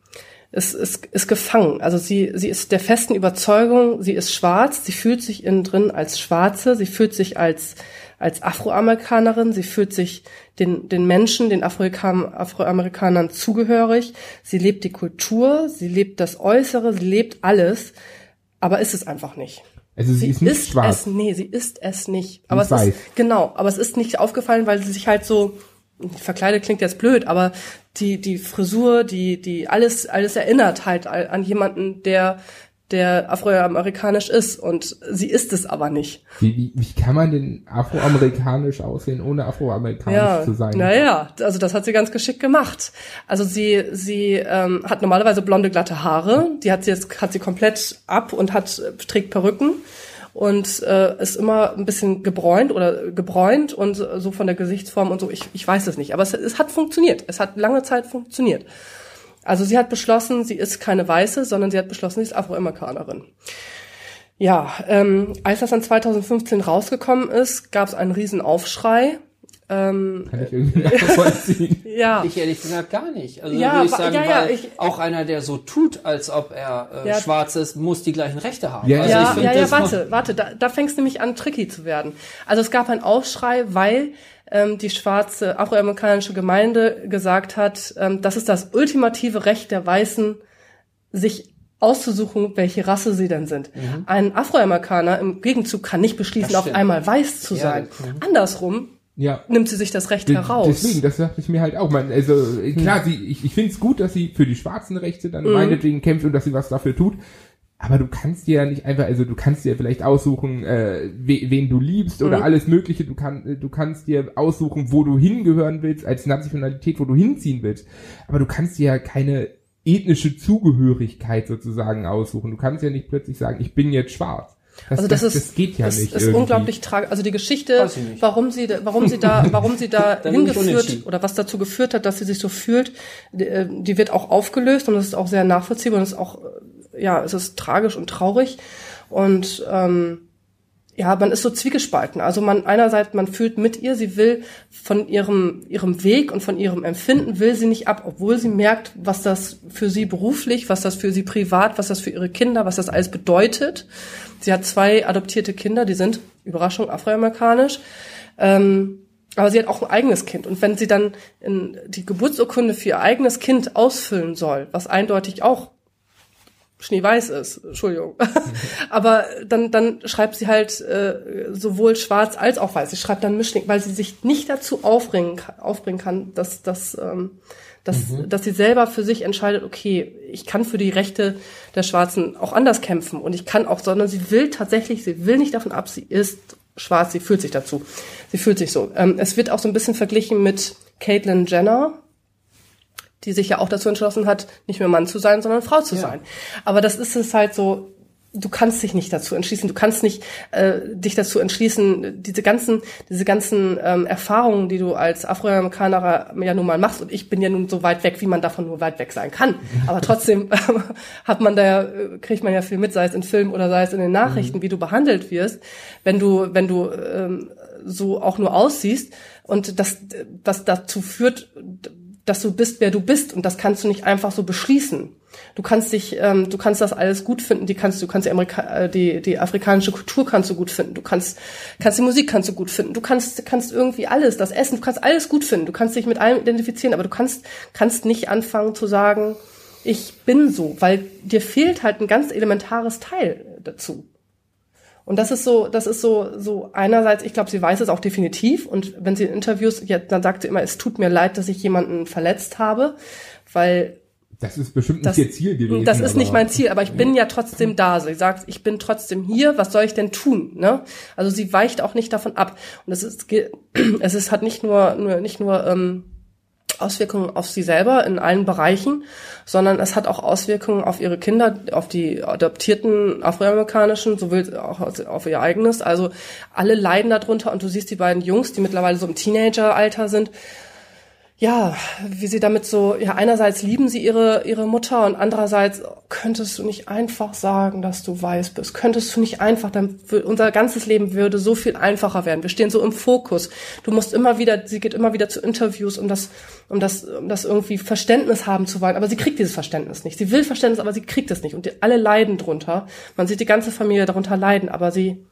ist, ist, ist gefangen. Also sie, sie ist der festen Überzeugung, sie ist schwarz, sie fühlt sich innen drin als Schwarze, sie fühlt sich als, als Afroamerikanerin, sie fühlt sich den, den Menschen, den Afroamerika- Afroamerikanern zugehörig, sie lebt die Kultur, sie lebt das Äußere, sie lebt alles, aber ist es einfach nicht. Also sie, Sie ist nicht ist schwarz. es, nee, sie ist es nicht. Aber ist es weiß. ist, genau, aber es ist nicht aufgefallen, weil sie sich halt so, verkleidet klingt jetzt blöd, aber die, die Frisur, die, die, alles, alles erinnert halt an jemanden, der, der afroamerikanisch ist und sie ist es aber nicht. Wie, wie, wie kann man denn afroamerikanisch aussehen, ohne afroamerikanisch Ja, zu sein? naja, also das hat sie ganz geschickt gemacht. Also sie, sie ähm, hat normalerweise blonde glatte Haare, die hat sie jetzt hat sie komplett ab und hat trägt Perücken und äh, ist immer ein bisschen gebräunt oder gebräunt und so von der Gesichtsform und so. Ich, ich weiß es nicht, aber es, es hat funktioniert. Es hat lange Zeit funktioniert. Also sie hat beschlossen, sie ist keine Weiße, sondern sie hat beschlossen, sie ist Afroamerikanerin. Ja, ähm, als das dann 2015 rausgekommen ist, gab es einen riesen Aufschrei. Ähm, Kann ich irgendwie nachvollziehen. ja, Ich ehrlich gesagt gar nicht. Also Ja, würde ich sagen, ja, ja, weil ich- auch einer, der so tut, als ob er äh, Ja. schwarz ist, muss die gleichen Rechte haben. Ja, also ja, ja, ja, warte, warte, da, da fängst nämlich an, tricky zu werden. Also es gab einen Aufschrei, weil ähm, die schwarze afroamerikanische Gemeinde gesagt hat, ähm, das ist das ultimative Recht der Weißen, sich auszusuchen, welche Rasse sie denn sind. Ein Afroamerikaner im Gegenzug kann nicht beschließen, auf einmal weiß zu Ja, sein. mhm. Andersrum Ja. nimmt sie sich das Recht De- heraus. Deswegen, das dachte ich mir halt auch. Man, also klar, sie, ich, ich finde es gut, dass sie für die schwarzen Rechte dann meinetwegen kämpft und dass sie was dafür tut. Aber du kannst dir ja nicht einfach, also du kannst dir vielleicht aussuchen, äh, we, wen du liebst oder alles Mögliche. Du, kann, du kannst dir aussuchen, wo du hingehören willst, als Nationalität, wo du hinziehen willst. Aber du kannst dir ja keine ethnische Zugehörigkeit sozusagen aussuchen. Du kannst ja nicht plötzlich sagen, ich bin jetzt schwarz. Das, Also das, das, ist das geht ja das nicht. ist irgendwie. unglaublich tragisch. Also die Geschichte, warum sie, da- warum sie da, warum sie da hingeführt oder was dazu geführt hat, dass sie sich so fühlt, die, äh, die wird auch aufgelöst und das ist auch sehr nachvollziehbar und es ist auch, äh, ja, es ist tragisch und traurig und ähm, ja, man ist so zwiegespalten. Also man einerseits, man fühlt mit ihr, sie will von ihrem ihrem Weg und von ihrem Empfinden will sie nicht ab, obwohl sie merkt, was das für sie beruflich, was das für sie privat, was das für ihre Kinder, was das alles bedeutet. Sie hat zwei adoptierte Kinder, die sind Überraschung afroamerikanisch. Ähm, aber sie hat auch ein eigenes Kind. Und wenn sie dann in die Geburtsurkunde für ihr eigenes Kind ausfüllen soll, was eindeutig auch schneeweiß ist, Entschuldigung. Aber dann, dann schreibt sie halt äh, sowohl schwarz als auch weiß. Sie schreibt dann Mischling, weil sie sich nicht dazu aufbringen, kann- aufbringen kann, dass, dass, ähm, dass, dass sie selber für sich entscheidet, okay, ich kann für die Rechte der Schwarzen auch anders kämpfen und ich kann auch, sondern sie will tatsächlich, sie will nicht davon ab, sie ist schwarz, sie fühlt sich dazu. Sie fühlt sich so. Ähm, es wird auch so ein bisschen verglichen mit Caitlyn Jenner, die sich ja auch dazu entschlossen hat, nicht mehr Mann zu sein, sondern Frau zu Ja. sein. Aber das ist es halt so, du kannst dich nicht dazu entschließen, du kannst nicht äh, dich dazu entschließen, diese ganzen, diese ganzen ähm, Erfahrungen, die du als Afroamerikaner ja nun mal machst, und ich bin ja nun so weit weg, wie man davon nur weit weg sein kann. Aber trotzdem hat man da ja, äh, kriegt man ja viel mit, sei es in Filmen oder sei es in den Nachrichten, wie du behandelt wirst, wenn du, wenn du ähm, so auch nur aussiehst und das, was dazu führt, dass du bist, wer du bist und das kannst du nicht einfach so beschließen. Du kannst dich, ähm, du kannst das alles gut finden. Die kannst du kannst die, Amerika äh, die die afrikanische Kultur kannst du gut finden. Du kannst kannst die Musik kannst du gut finden. Du kannst kannst irgendwie alles, das Essen, du kannst alles gut finden. Du kannst dich mit allem identifizieren, aber du kannst kannst nicht anfangen zu sagen, ich bin so, weil dir fehlt halt ein ganz elementares Teil dazu. Und das ist so, das ist so, so einerseits, ich glaube, sie weiß es auch definitiv. Und wenn sie in Interviews, ja, dann sagt sie immer, es tut mir leid, dass ich jemanden verletzt habe, weil Das ist bestimmt nicht das, ihr Ziel gewesen. das ist nicht mein Ziel, aber ich bin ja trotzdem da. Sie sagt, ich bin trotzdem hier, was soll ich denn tun? Ne? Also sie weicht auch nicht davon ab. Und es ist, es ist hat nicht nur, nur nicht nur ähm, Auswirkungen auf sie selber in allen Bereichen, sondern es hat auch Auswirkungen auf ihre Kinder, auf die adoptierten afroamerikanischen, sowohl auch auf ihr eigenes. Also alle leiden darunter und du siehst die beiden Jungs, die mittlerweile so im Teenageralter sind, ja, wie sie damit so, ja, einerseits lieben sie ihre, ihre Mutter und andererseits könntest du nicht einfach sagen, dass du weiß bist. Könntest du nicht einfach, dann unser ganzes Leben würde so viel einfacher werden. Wir stehen so im Fokus. Du musst immer wieder, sie geht immer wieder zu Interviews, um das, um das, um das irgendwie Verständnis haben zu wollen. Aber sie kriegt dieses Verständnis nicht. Sie will Verständnis, aber sie kriegt es nicht. Und die, alle leiden drunter. Man sieht die ganze Familie darunter leiden, aber sie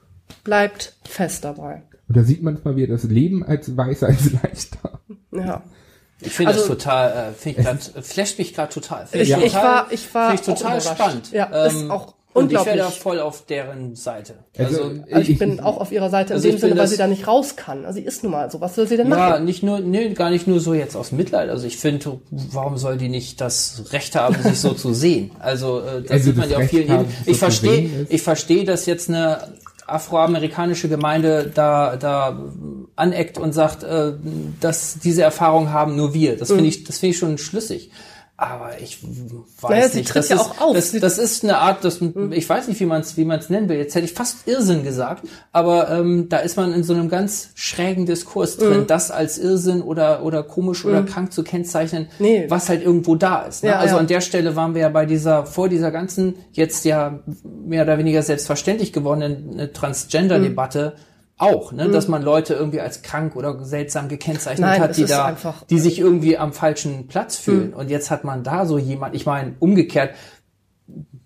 bleibt fest dabei. Und da sieht man mal wieder das Leben als weißer als leichter. Ja. Ich finde Also- das total, äh, finde ich grad, flasht mich gerade total. Find Ich, total- ich war, ich war Finde ich total überrascht. spannend. Ja, ist Ähm, auch Und ich wäre unglaublich. da voll auf deren Seite. Also, Also, Also ich bin auch auf ihrer Seite in also dem ich bin Sinne, weil das- sie da nicht raus kann. Also sie ist nun mal so. Was soll sie denn ja, machen? nicht nur, nee, gar nicht nur so jetzt aus Mitleid. Also ich finde, warum soll die nicht das Recht haben, sich so zu sehen? Also äh, das Also sieht man ja auf vielen haben, Ebenen. so Ich verstehe, ist- ich verstehe, dass jetzt eine afroamerikanische Gemeinde da da aneckt und sagt, äh, dass diese Erfahrung haben nur wir. Das Mhm. finde ich, das finde ich schon schlüssig. Aber ich weiß Naja, nicht. das ja ist. Das, das ist eine Art, das, ich weiß nicht, wie man es wie man's nennen will. Jetzt hätte ich fast Irrsinn gesagt, aber ähm, da ist man in so einem ganz schrägen Diskurs Mhm. drin, das als Irrsinn oder oder komisch oder krank zu kennzeichnen, Nee. was halt irgendwo da ist. Ne? Ja, also ja. an der Stelle waren wir ja bei dieser vor dieser ganzen jetzt ja mehr oder weniger selbstverständlich gewordenen äh, Transgender-Debatte. Auch, ne, dass man Leute irgendwie als krank oder seltsam gekennzeichnet Mhm. Nein, hat, die da, einfach- die sich irgendwie am falschen Platz Mhm. fühlen. Und jetzt hat man da so jemand, ich meine, umgekehrt,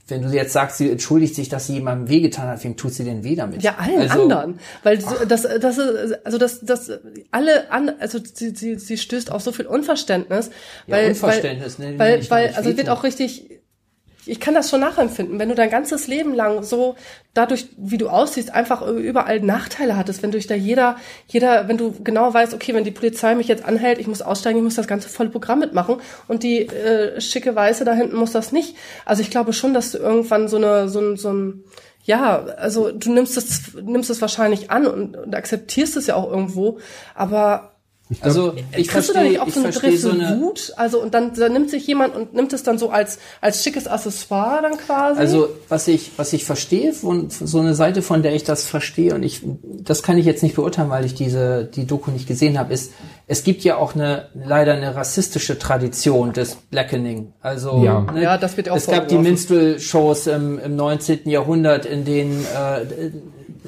wenn du jetzt sagst, sie entschuldigt sich, dass sie jemandem wehgetan hat, wem tut sie denn weh damit? Ja, allen Also, anderen. Weil so- das, das ist, also das, das, alle an, also sie, sie, sie stößt auf so viel Unverständnis. Ja, Weil, Unverständnis, weil, ne, Weil, weil, nicht also es wird auch richtig, ich kann das schon nachempfinden, wenn du dein ganzes Leben lang so dadurch, wie du aussiehst, einfach überall Nachteile hattest, wenn durch da jeder, jeder, wenn du genau weißt, okay, wenn die Polizei mich jetzt anhält, ich muss aussteigen, ich muss das ganze volle Programm mitmachen und die äh, schicke Weiße da hinten muss das nicht. Also ich glaube schon, dass du irgendwann so eine, so ein, so ein ja, also du nimmst es, nimmst es wahrscheinlich an und, und akzeptierst es ja auch irgendwo, aber Also ich kriegst du da verstehe, nicht auch ich so eine verstehe so eine, Wut? Also und dann, dann nimmt sich jemand und nimmt es dann so als als schickes Accessoire dann quasi. Also was ich was ich verstehe von von so eine Seite, von der ich das verstehe und ich das kann ich jetzt nicht beurteilen, weil ich diese die Doku nicht gesehen habe, ist es gibt ja auch eine leider eine rassistische Tradition des Blackening. Also Ja. ne, Ja, das wird ja auch es gab die vorgeworfen. Minstrel-Shows im, im 19. Jahrhundert, in denen äh,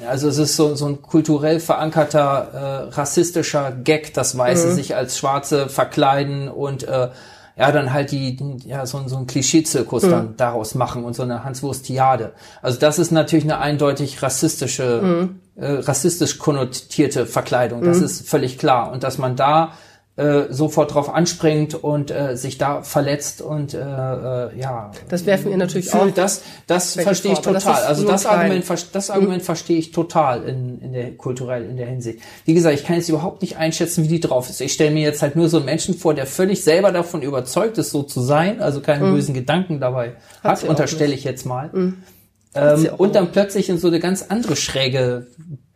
also es ist so, so ein kulturell verankerter äh, rassistischer Gag, dass Mhm. Weiße sich als Schwarze verkleiden und äh, ja, dann halt die, ja, so, so ein Klischee-Zirkus Mhm. dann daraus machen und so eine Hanswurstiade. Also das ist natürlich eine eindeutig rassistische, Mhm. äh, rassistisch konnotierte Verkleidung. Das ist völlig klar. Und dass man da äh, sofort drauf anspringt und äh, sich da verletzt und äh, äh, ja das werfen ihr natürlich auch. das, das verstehe ich Form? Aber das total. also das klein. Mhm. Argument, das Argument verstehe ich total in, in der kulturell in der Hinsicht. Wie gesagt, ich kann jetzt überhaupt nicht einschätzen, wie die drauf ist. Ich stelle mir jetzt halt nur so einen Menschen vor, der völlig selber davon überzeugt ist, so zu sein, also keine bösen Gedanken dabei Mhm. Hat hat, unterstelle ich jetzt mal. Hat Ähm, und dann plötzlich in so eine ganz andere schräge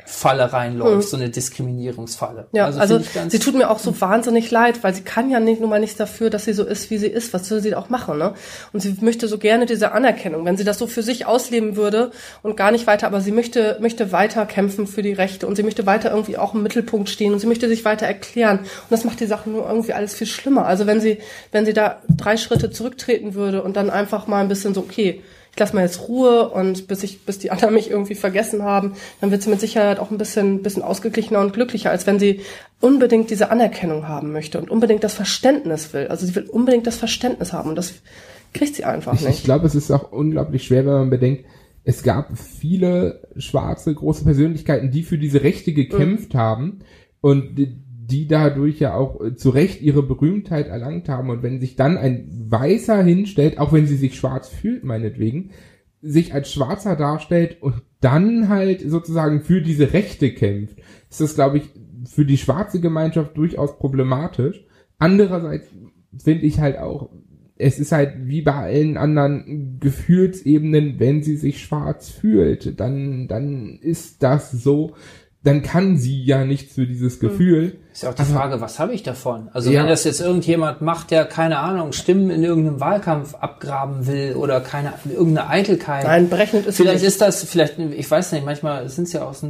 Falle reinläuft, so eine Diskriminierungsfalle. Ja, also, also sie tut mir auch so wahnsinnig leid, weil sie kann ja nicht, nun mal nichts dafür, dass sie so ist, wie sie ist. Was soll sie auch machen, ne? Und sie möchte so gerne diese Anerkennung, wenn sie das so für sich ausleben würde und gar nicht weiter, aber sie möchte, möchte weiter kämpfen für die Rechte und sie möchte weiter irgendwie auch im Mittelpunkt stehen und sie möchte sich weiter erklären. Und das macht die Sache nur irgendwie alles viel schlimmer. Also wenn sie, wenn sie da drei Schritte zurücktreten würde und dann einfach mal ein bisschen so, okay, ich lasse mal jetzt Ruhe und bis ich, bis die anderen mich irgendwie vergessen haben, dann wird sie mit Sicherheit auch ein bisschen, bisschen ausgeglichener und glücklicher, als wenn sie unbedingt diese Anerkennung haben möchte und unbedingt das Verständnis will. Also sie will unbedingt das Verständnis haben und das kriegt sie einfach Ich, ich nicht. glaube, es ist auch unglaublich schwer, wenn man bedenkt, es gab viele schwarze große Persönlichkeiten, die für diese Rechte gekämpft haben und die, die dadurch ja auch äh, zu Recht ihre Berühmtheit erlangt haben. Und wenn sich dann ein Weißer hinstellt, auch wenn sie sich schwarz fühlt, meinetwegen, sich als Schwarzer darstellt und dann halt sozusagen für diese Rechte kämpft, ist das, glaube ich, für die schwarze Gemeinschaft durchaus problematisch. Andererseits finde ich halt auch, es ist halt wie bei allen anderen Gefühlsebenen, wenn sie sich schwarz fühlt, dann, dann ist das so, dann kann sie ja nichts für dieses Gefühl. Ist ja auch die Frage, was habe ich davon? Also Ja. wenn das jetzt irgendjemand macht, der keine Ahnung, Stimmen in irgendeinem Wahlkampf abgraben will oder keine irgendeine Eitelkeit. Nein, berechnet ist Vielleicht nicht. ist das, vielleicht, ich weiß nicht, manchmal sind es ja auch so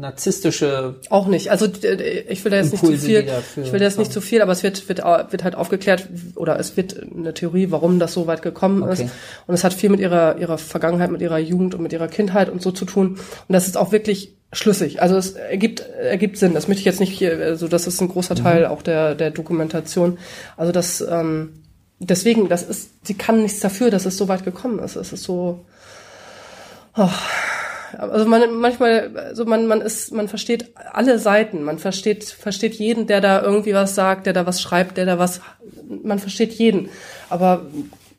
narzisstische Auch nicht. Also ich will da jetzt nicht zu Impulse, viel. Ich will da jetzt nicht zu viel, aber es wird wird wird halt aufgeklärt oder es wird eine Theorie, warum das so weit gekommen ist. Okay. Und es hat viel mit ihrer ihrer Vergangenheit, mit ihrer Jugend und mit ihrer Kindheit und so zu tun. Und das ist auch wirklich schlüssig. Also es ergibt ergibt Sinn. Das möchte ich jetzt nicht hier. Also das ist ein großer Teil auch der der Dokumentation. Also das ähm, deswegen, das ist. Sie kann nichts dafür, dass es so weit gekommen ist. Es ist so. Also man, manchmal, also man, man ist, man versteht alle Seiten. Man versteht, versteht jeden, der da irgendwie was sagt, der da was schreibt, der da was, man versteht jeden. Aber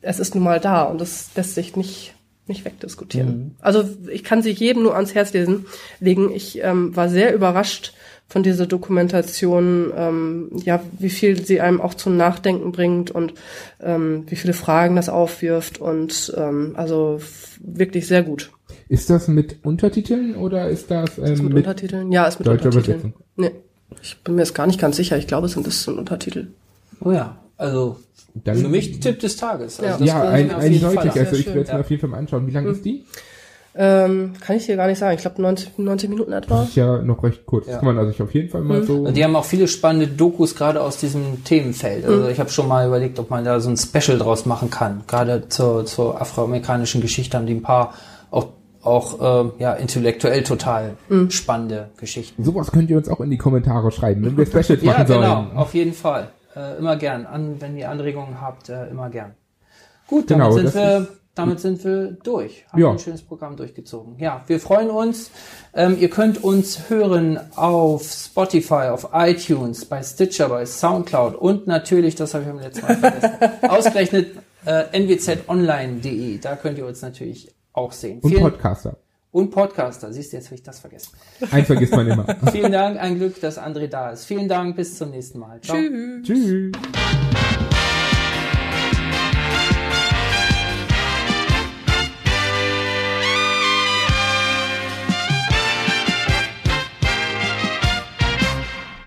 es ist nun mal da und das lässt sich nicht, nicht wegdiskutieren. Also ich kann sie jedem nur ans Herz lesen, legen. Ich ähm, war sehr überrascht von dieser Dokumentation, ähm, ja, wie viel sie einem auch zum Nachdenken bringt und ähm, wie viele Fragen das aufwirft und ähm, also wirklich sehr gut. Ist das mit Untertiteln oder ist das ähm, Ist mit, mit, Untertiteln? Ja, ist mit deutscher Untertiteln. Übersetzung? Nee. Ich bin mir jetzt gar nicht ganz sicher. Ich glaube, es sind das sind Untertitel. Oh ja, also Dann- für mich Tipp des Tages. Also Ja. ja, ein, eindeutig. Also ich werde es mir ja. auf jeden Fall mal anschauen. Wie lang ist die? Ähm, kann ich dir gar nicht sagen. Ich glaube 90, 90 Minuten etwa. Das ist ja noch recht kurz. Ja. Das kann man also sich auf jeden Fall mal so. Die haben auch viele spannende Dokus gerade aus diesem Themenfeld. Also ich habe schon mal überlegt, ob man da so ein Special draus machen kann. Gerade zur, zur afroamerikanischen Geschichte haben die ein paar auch, auch äh, ja, intellektuell total spannende Geschichten. Sowas könnt ihr uns auch in die Kommentare schreiben, wenn wir Specials Ja, machen genau, sollen. auf jeden Fall. Äh, immer gern. An, wenn ihr Anregungen habt, äh, immer gern. Gut, Genau, damit, das sind, wir, damit sind wir durch. Haben Ja. ein schönes Programm durchgezogen. Ja, wir freuen uns. Ähm, ihr könnt uns hören auf Spotify, auf iTunes, bei Stitcher, bei Soundcloud und natürlich, das habe ich beim letzten Mal vergessen, ausgerechnet äh, nwzonline.de. Da könnt ihr uns natürlich auch sehen. Und Vielen- Podcaster. Und Podcaster. Siehst du, jetzt habe ich das vergessen. Eins vergisst man immer. Vielen Dank, ein Glück, dass André da ist. Vielen Dank, bis zum nächsten Mal. Ciao. Tschüss. Tschüss.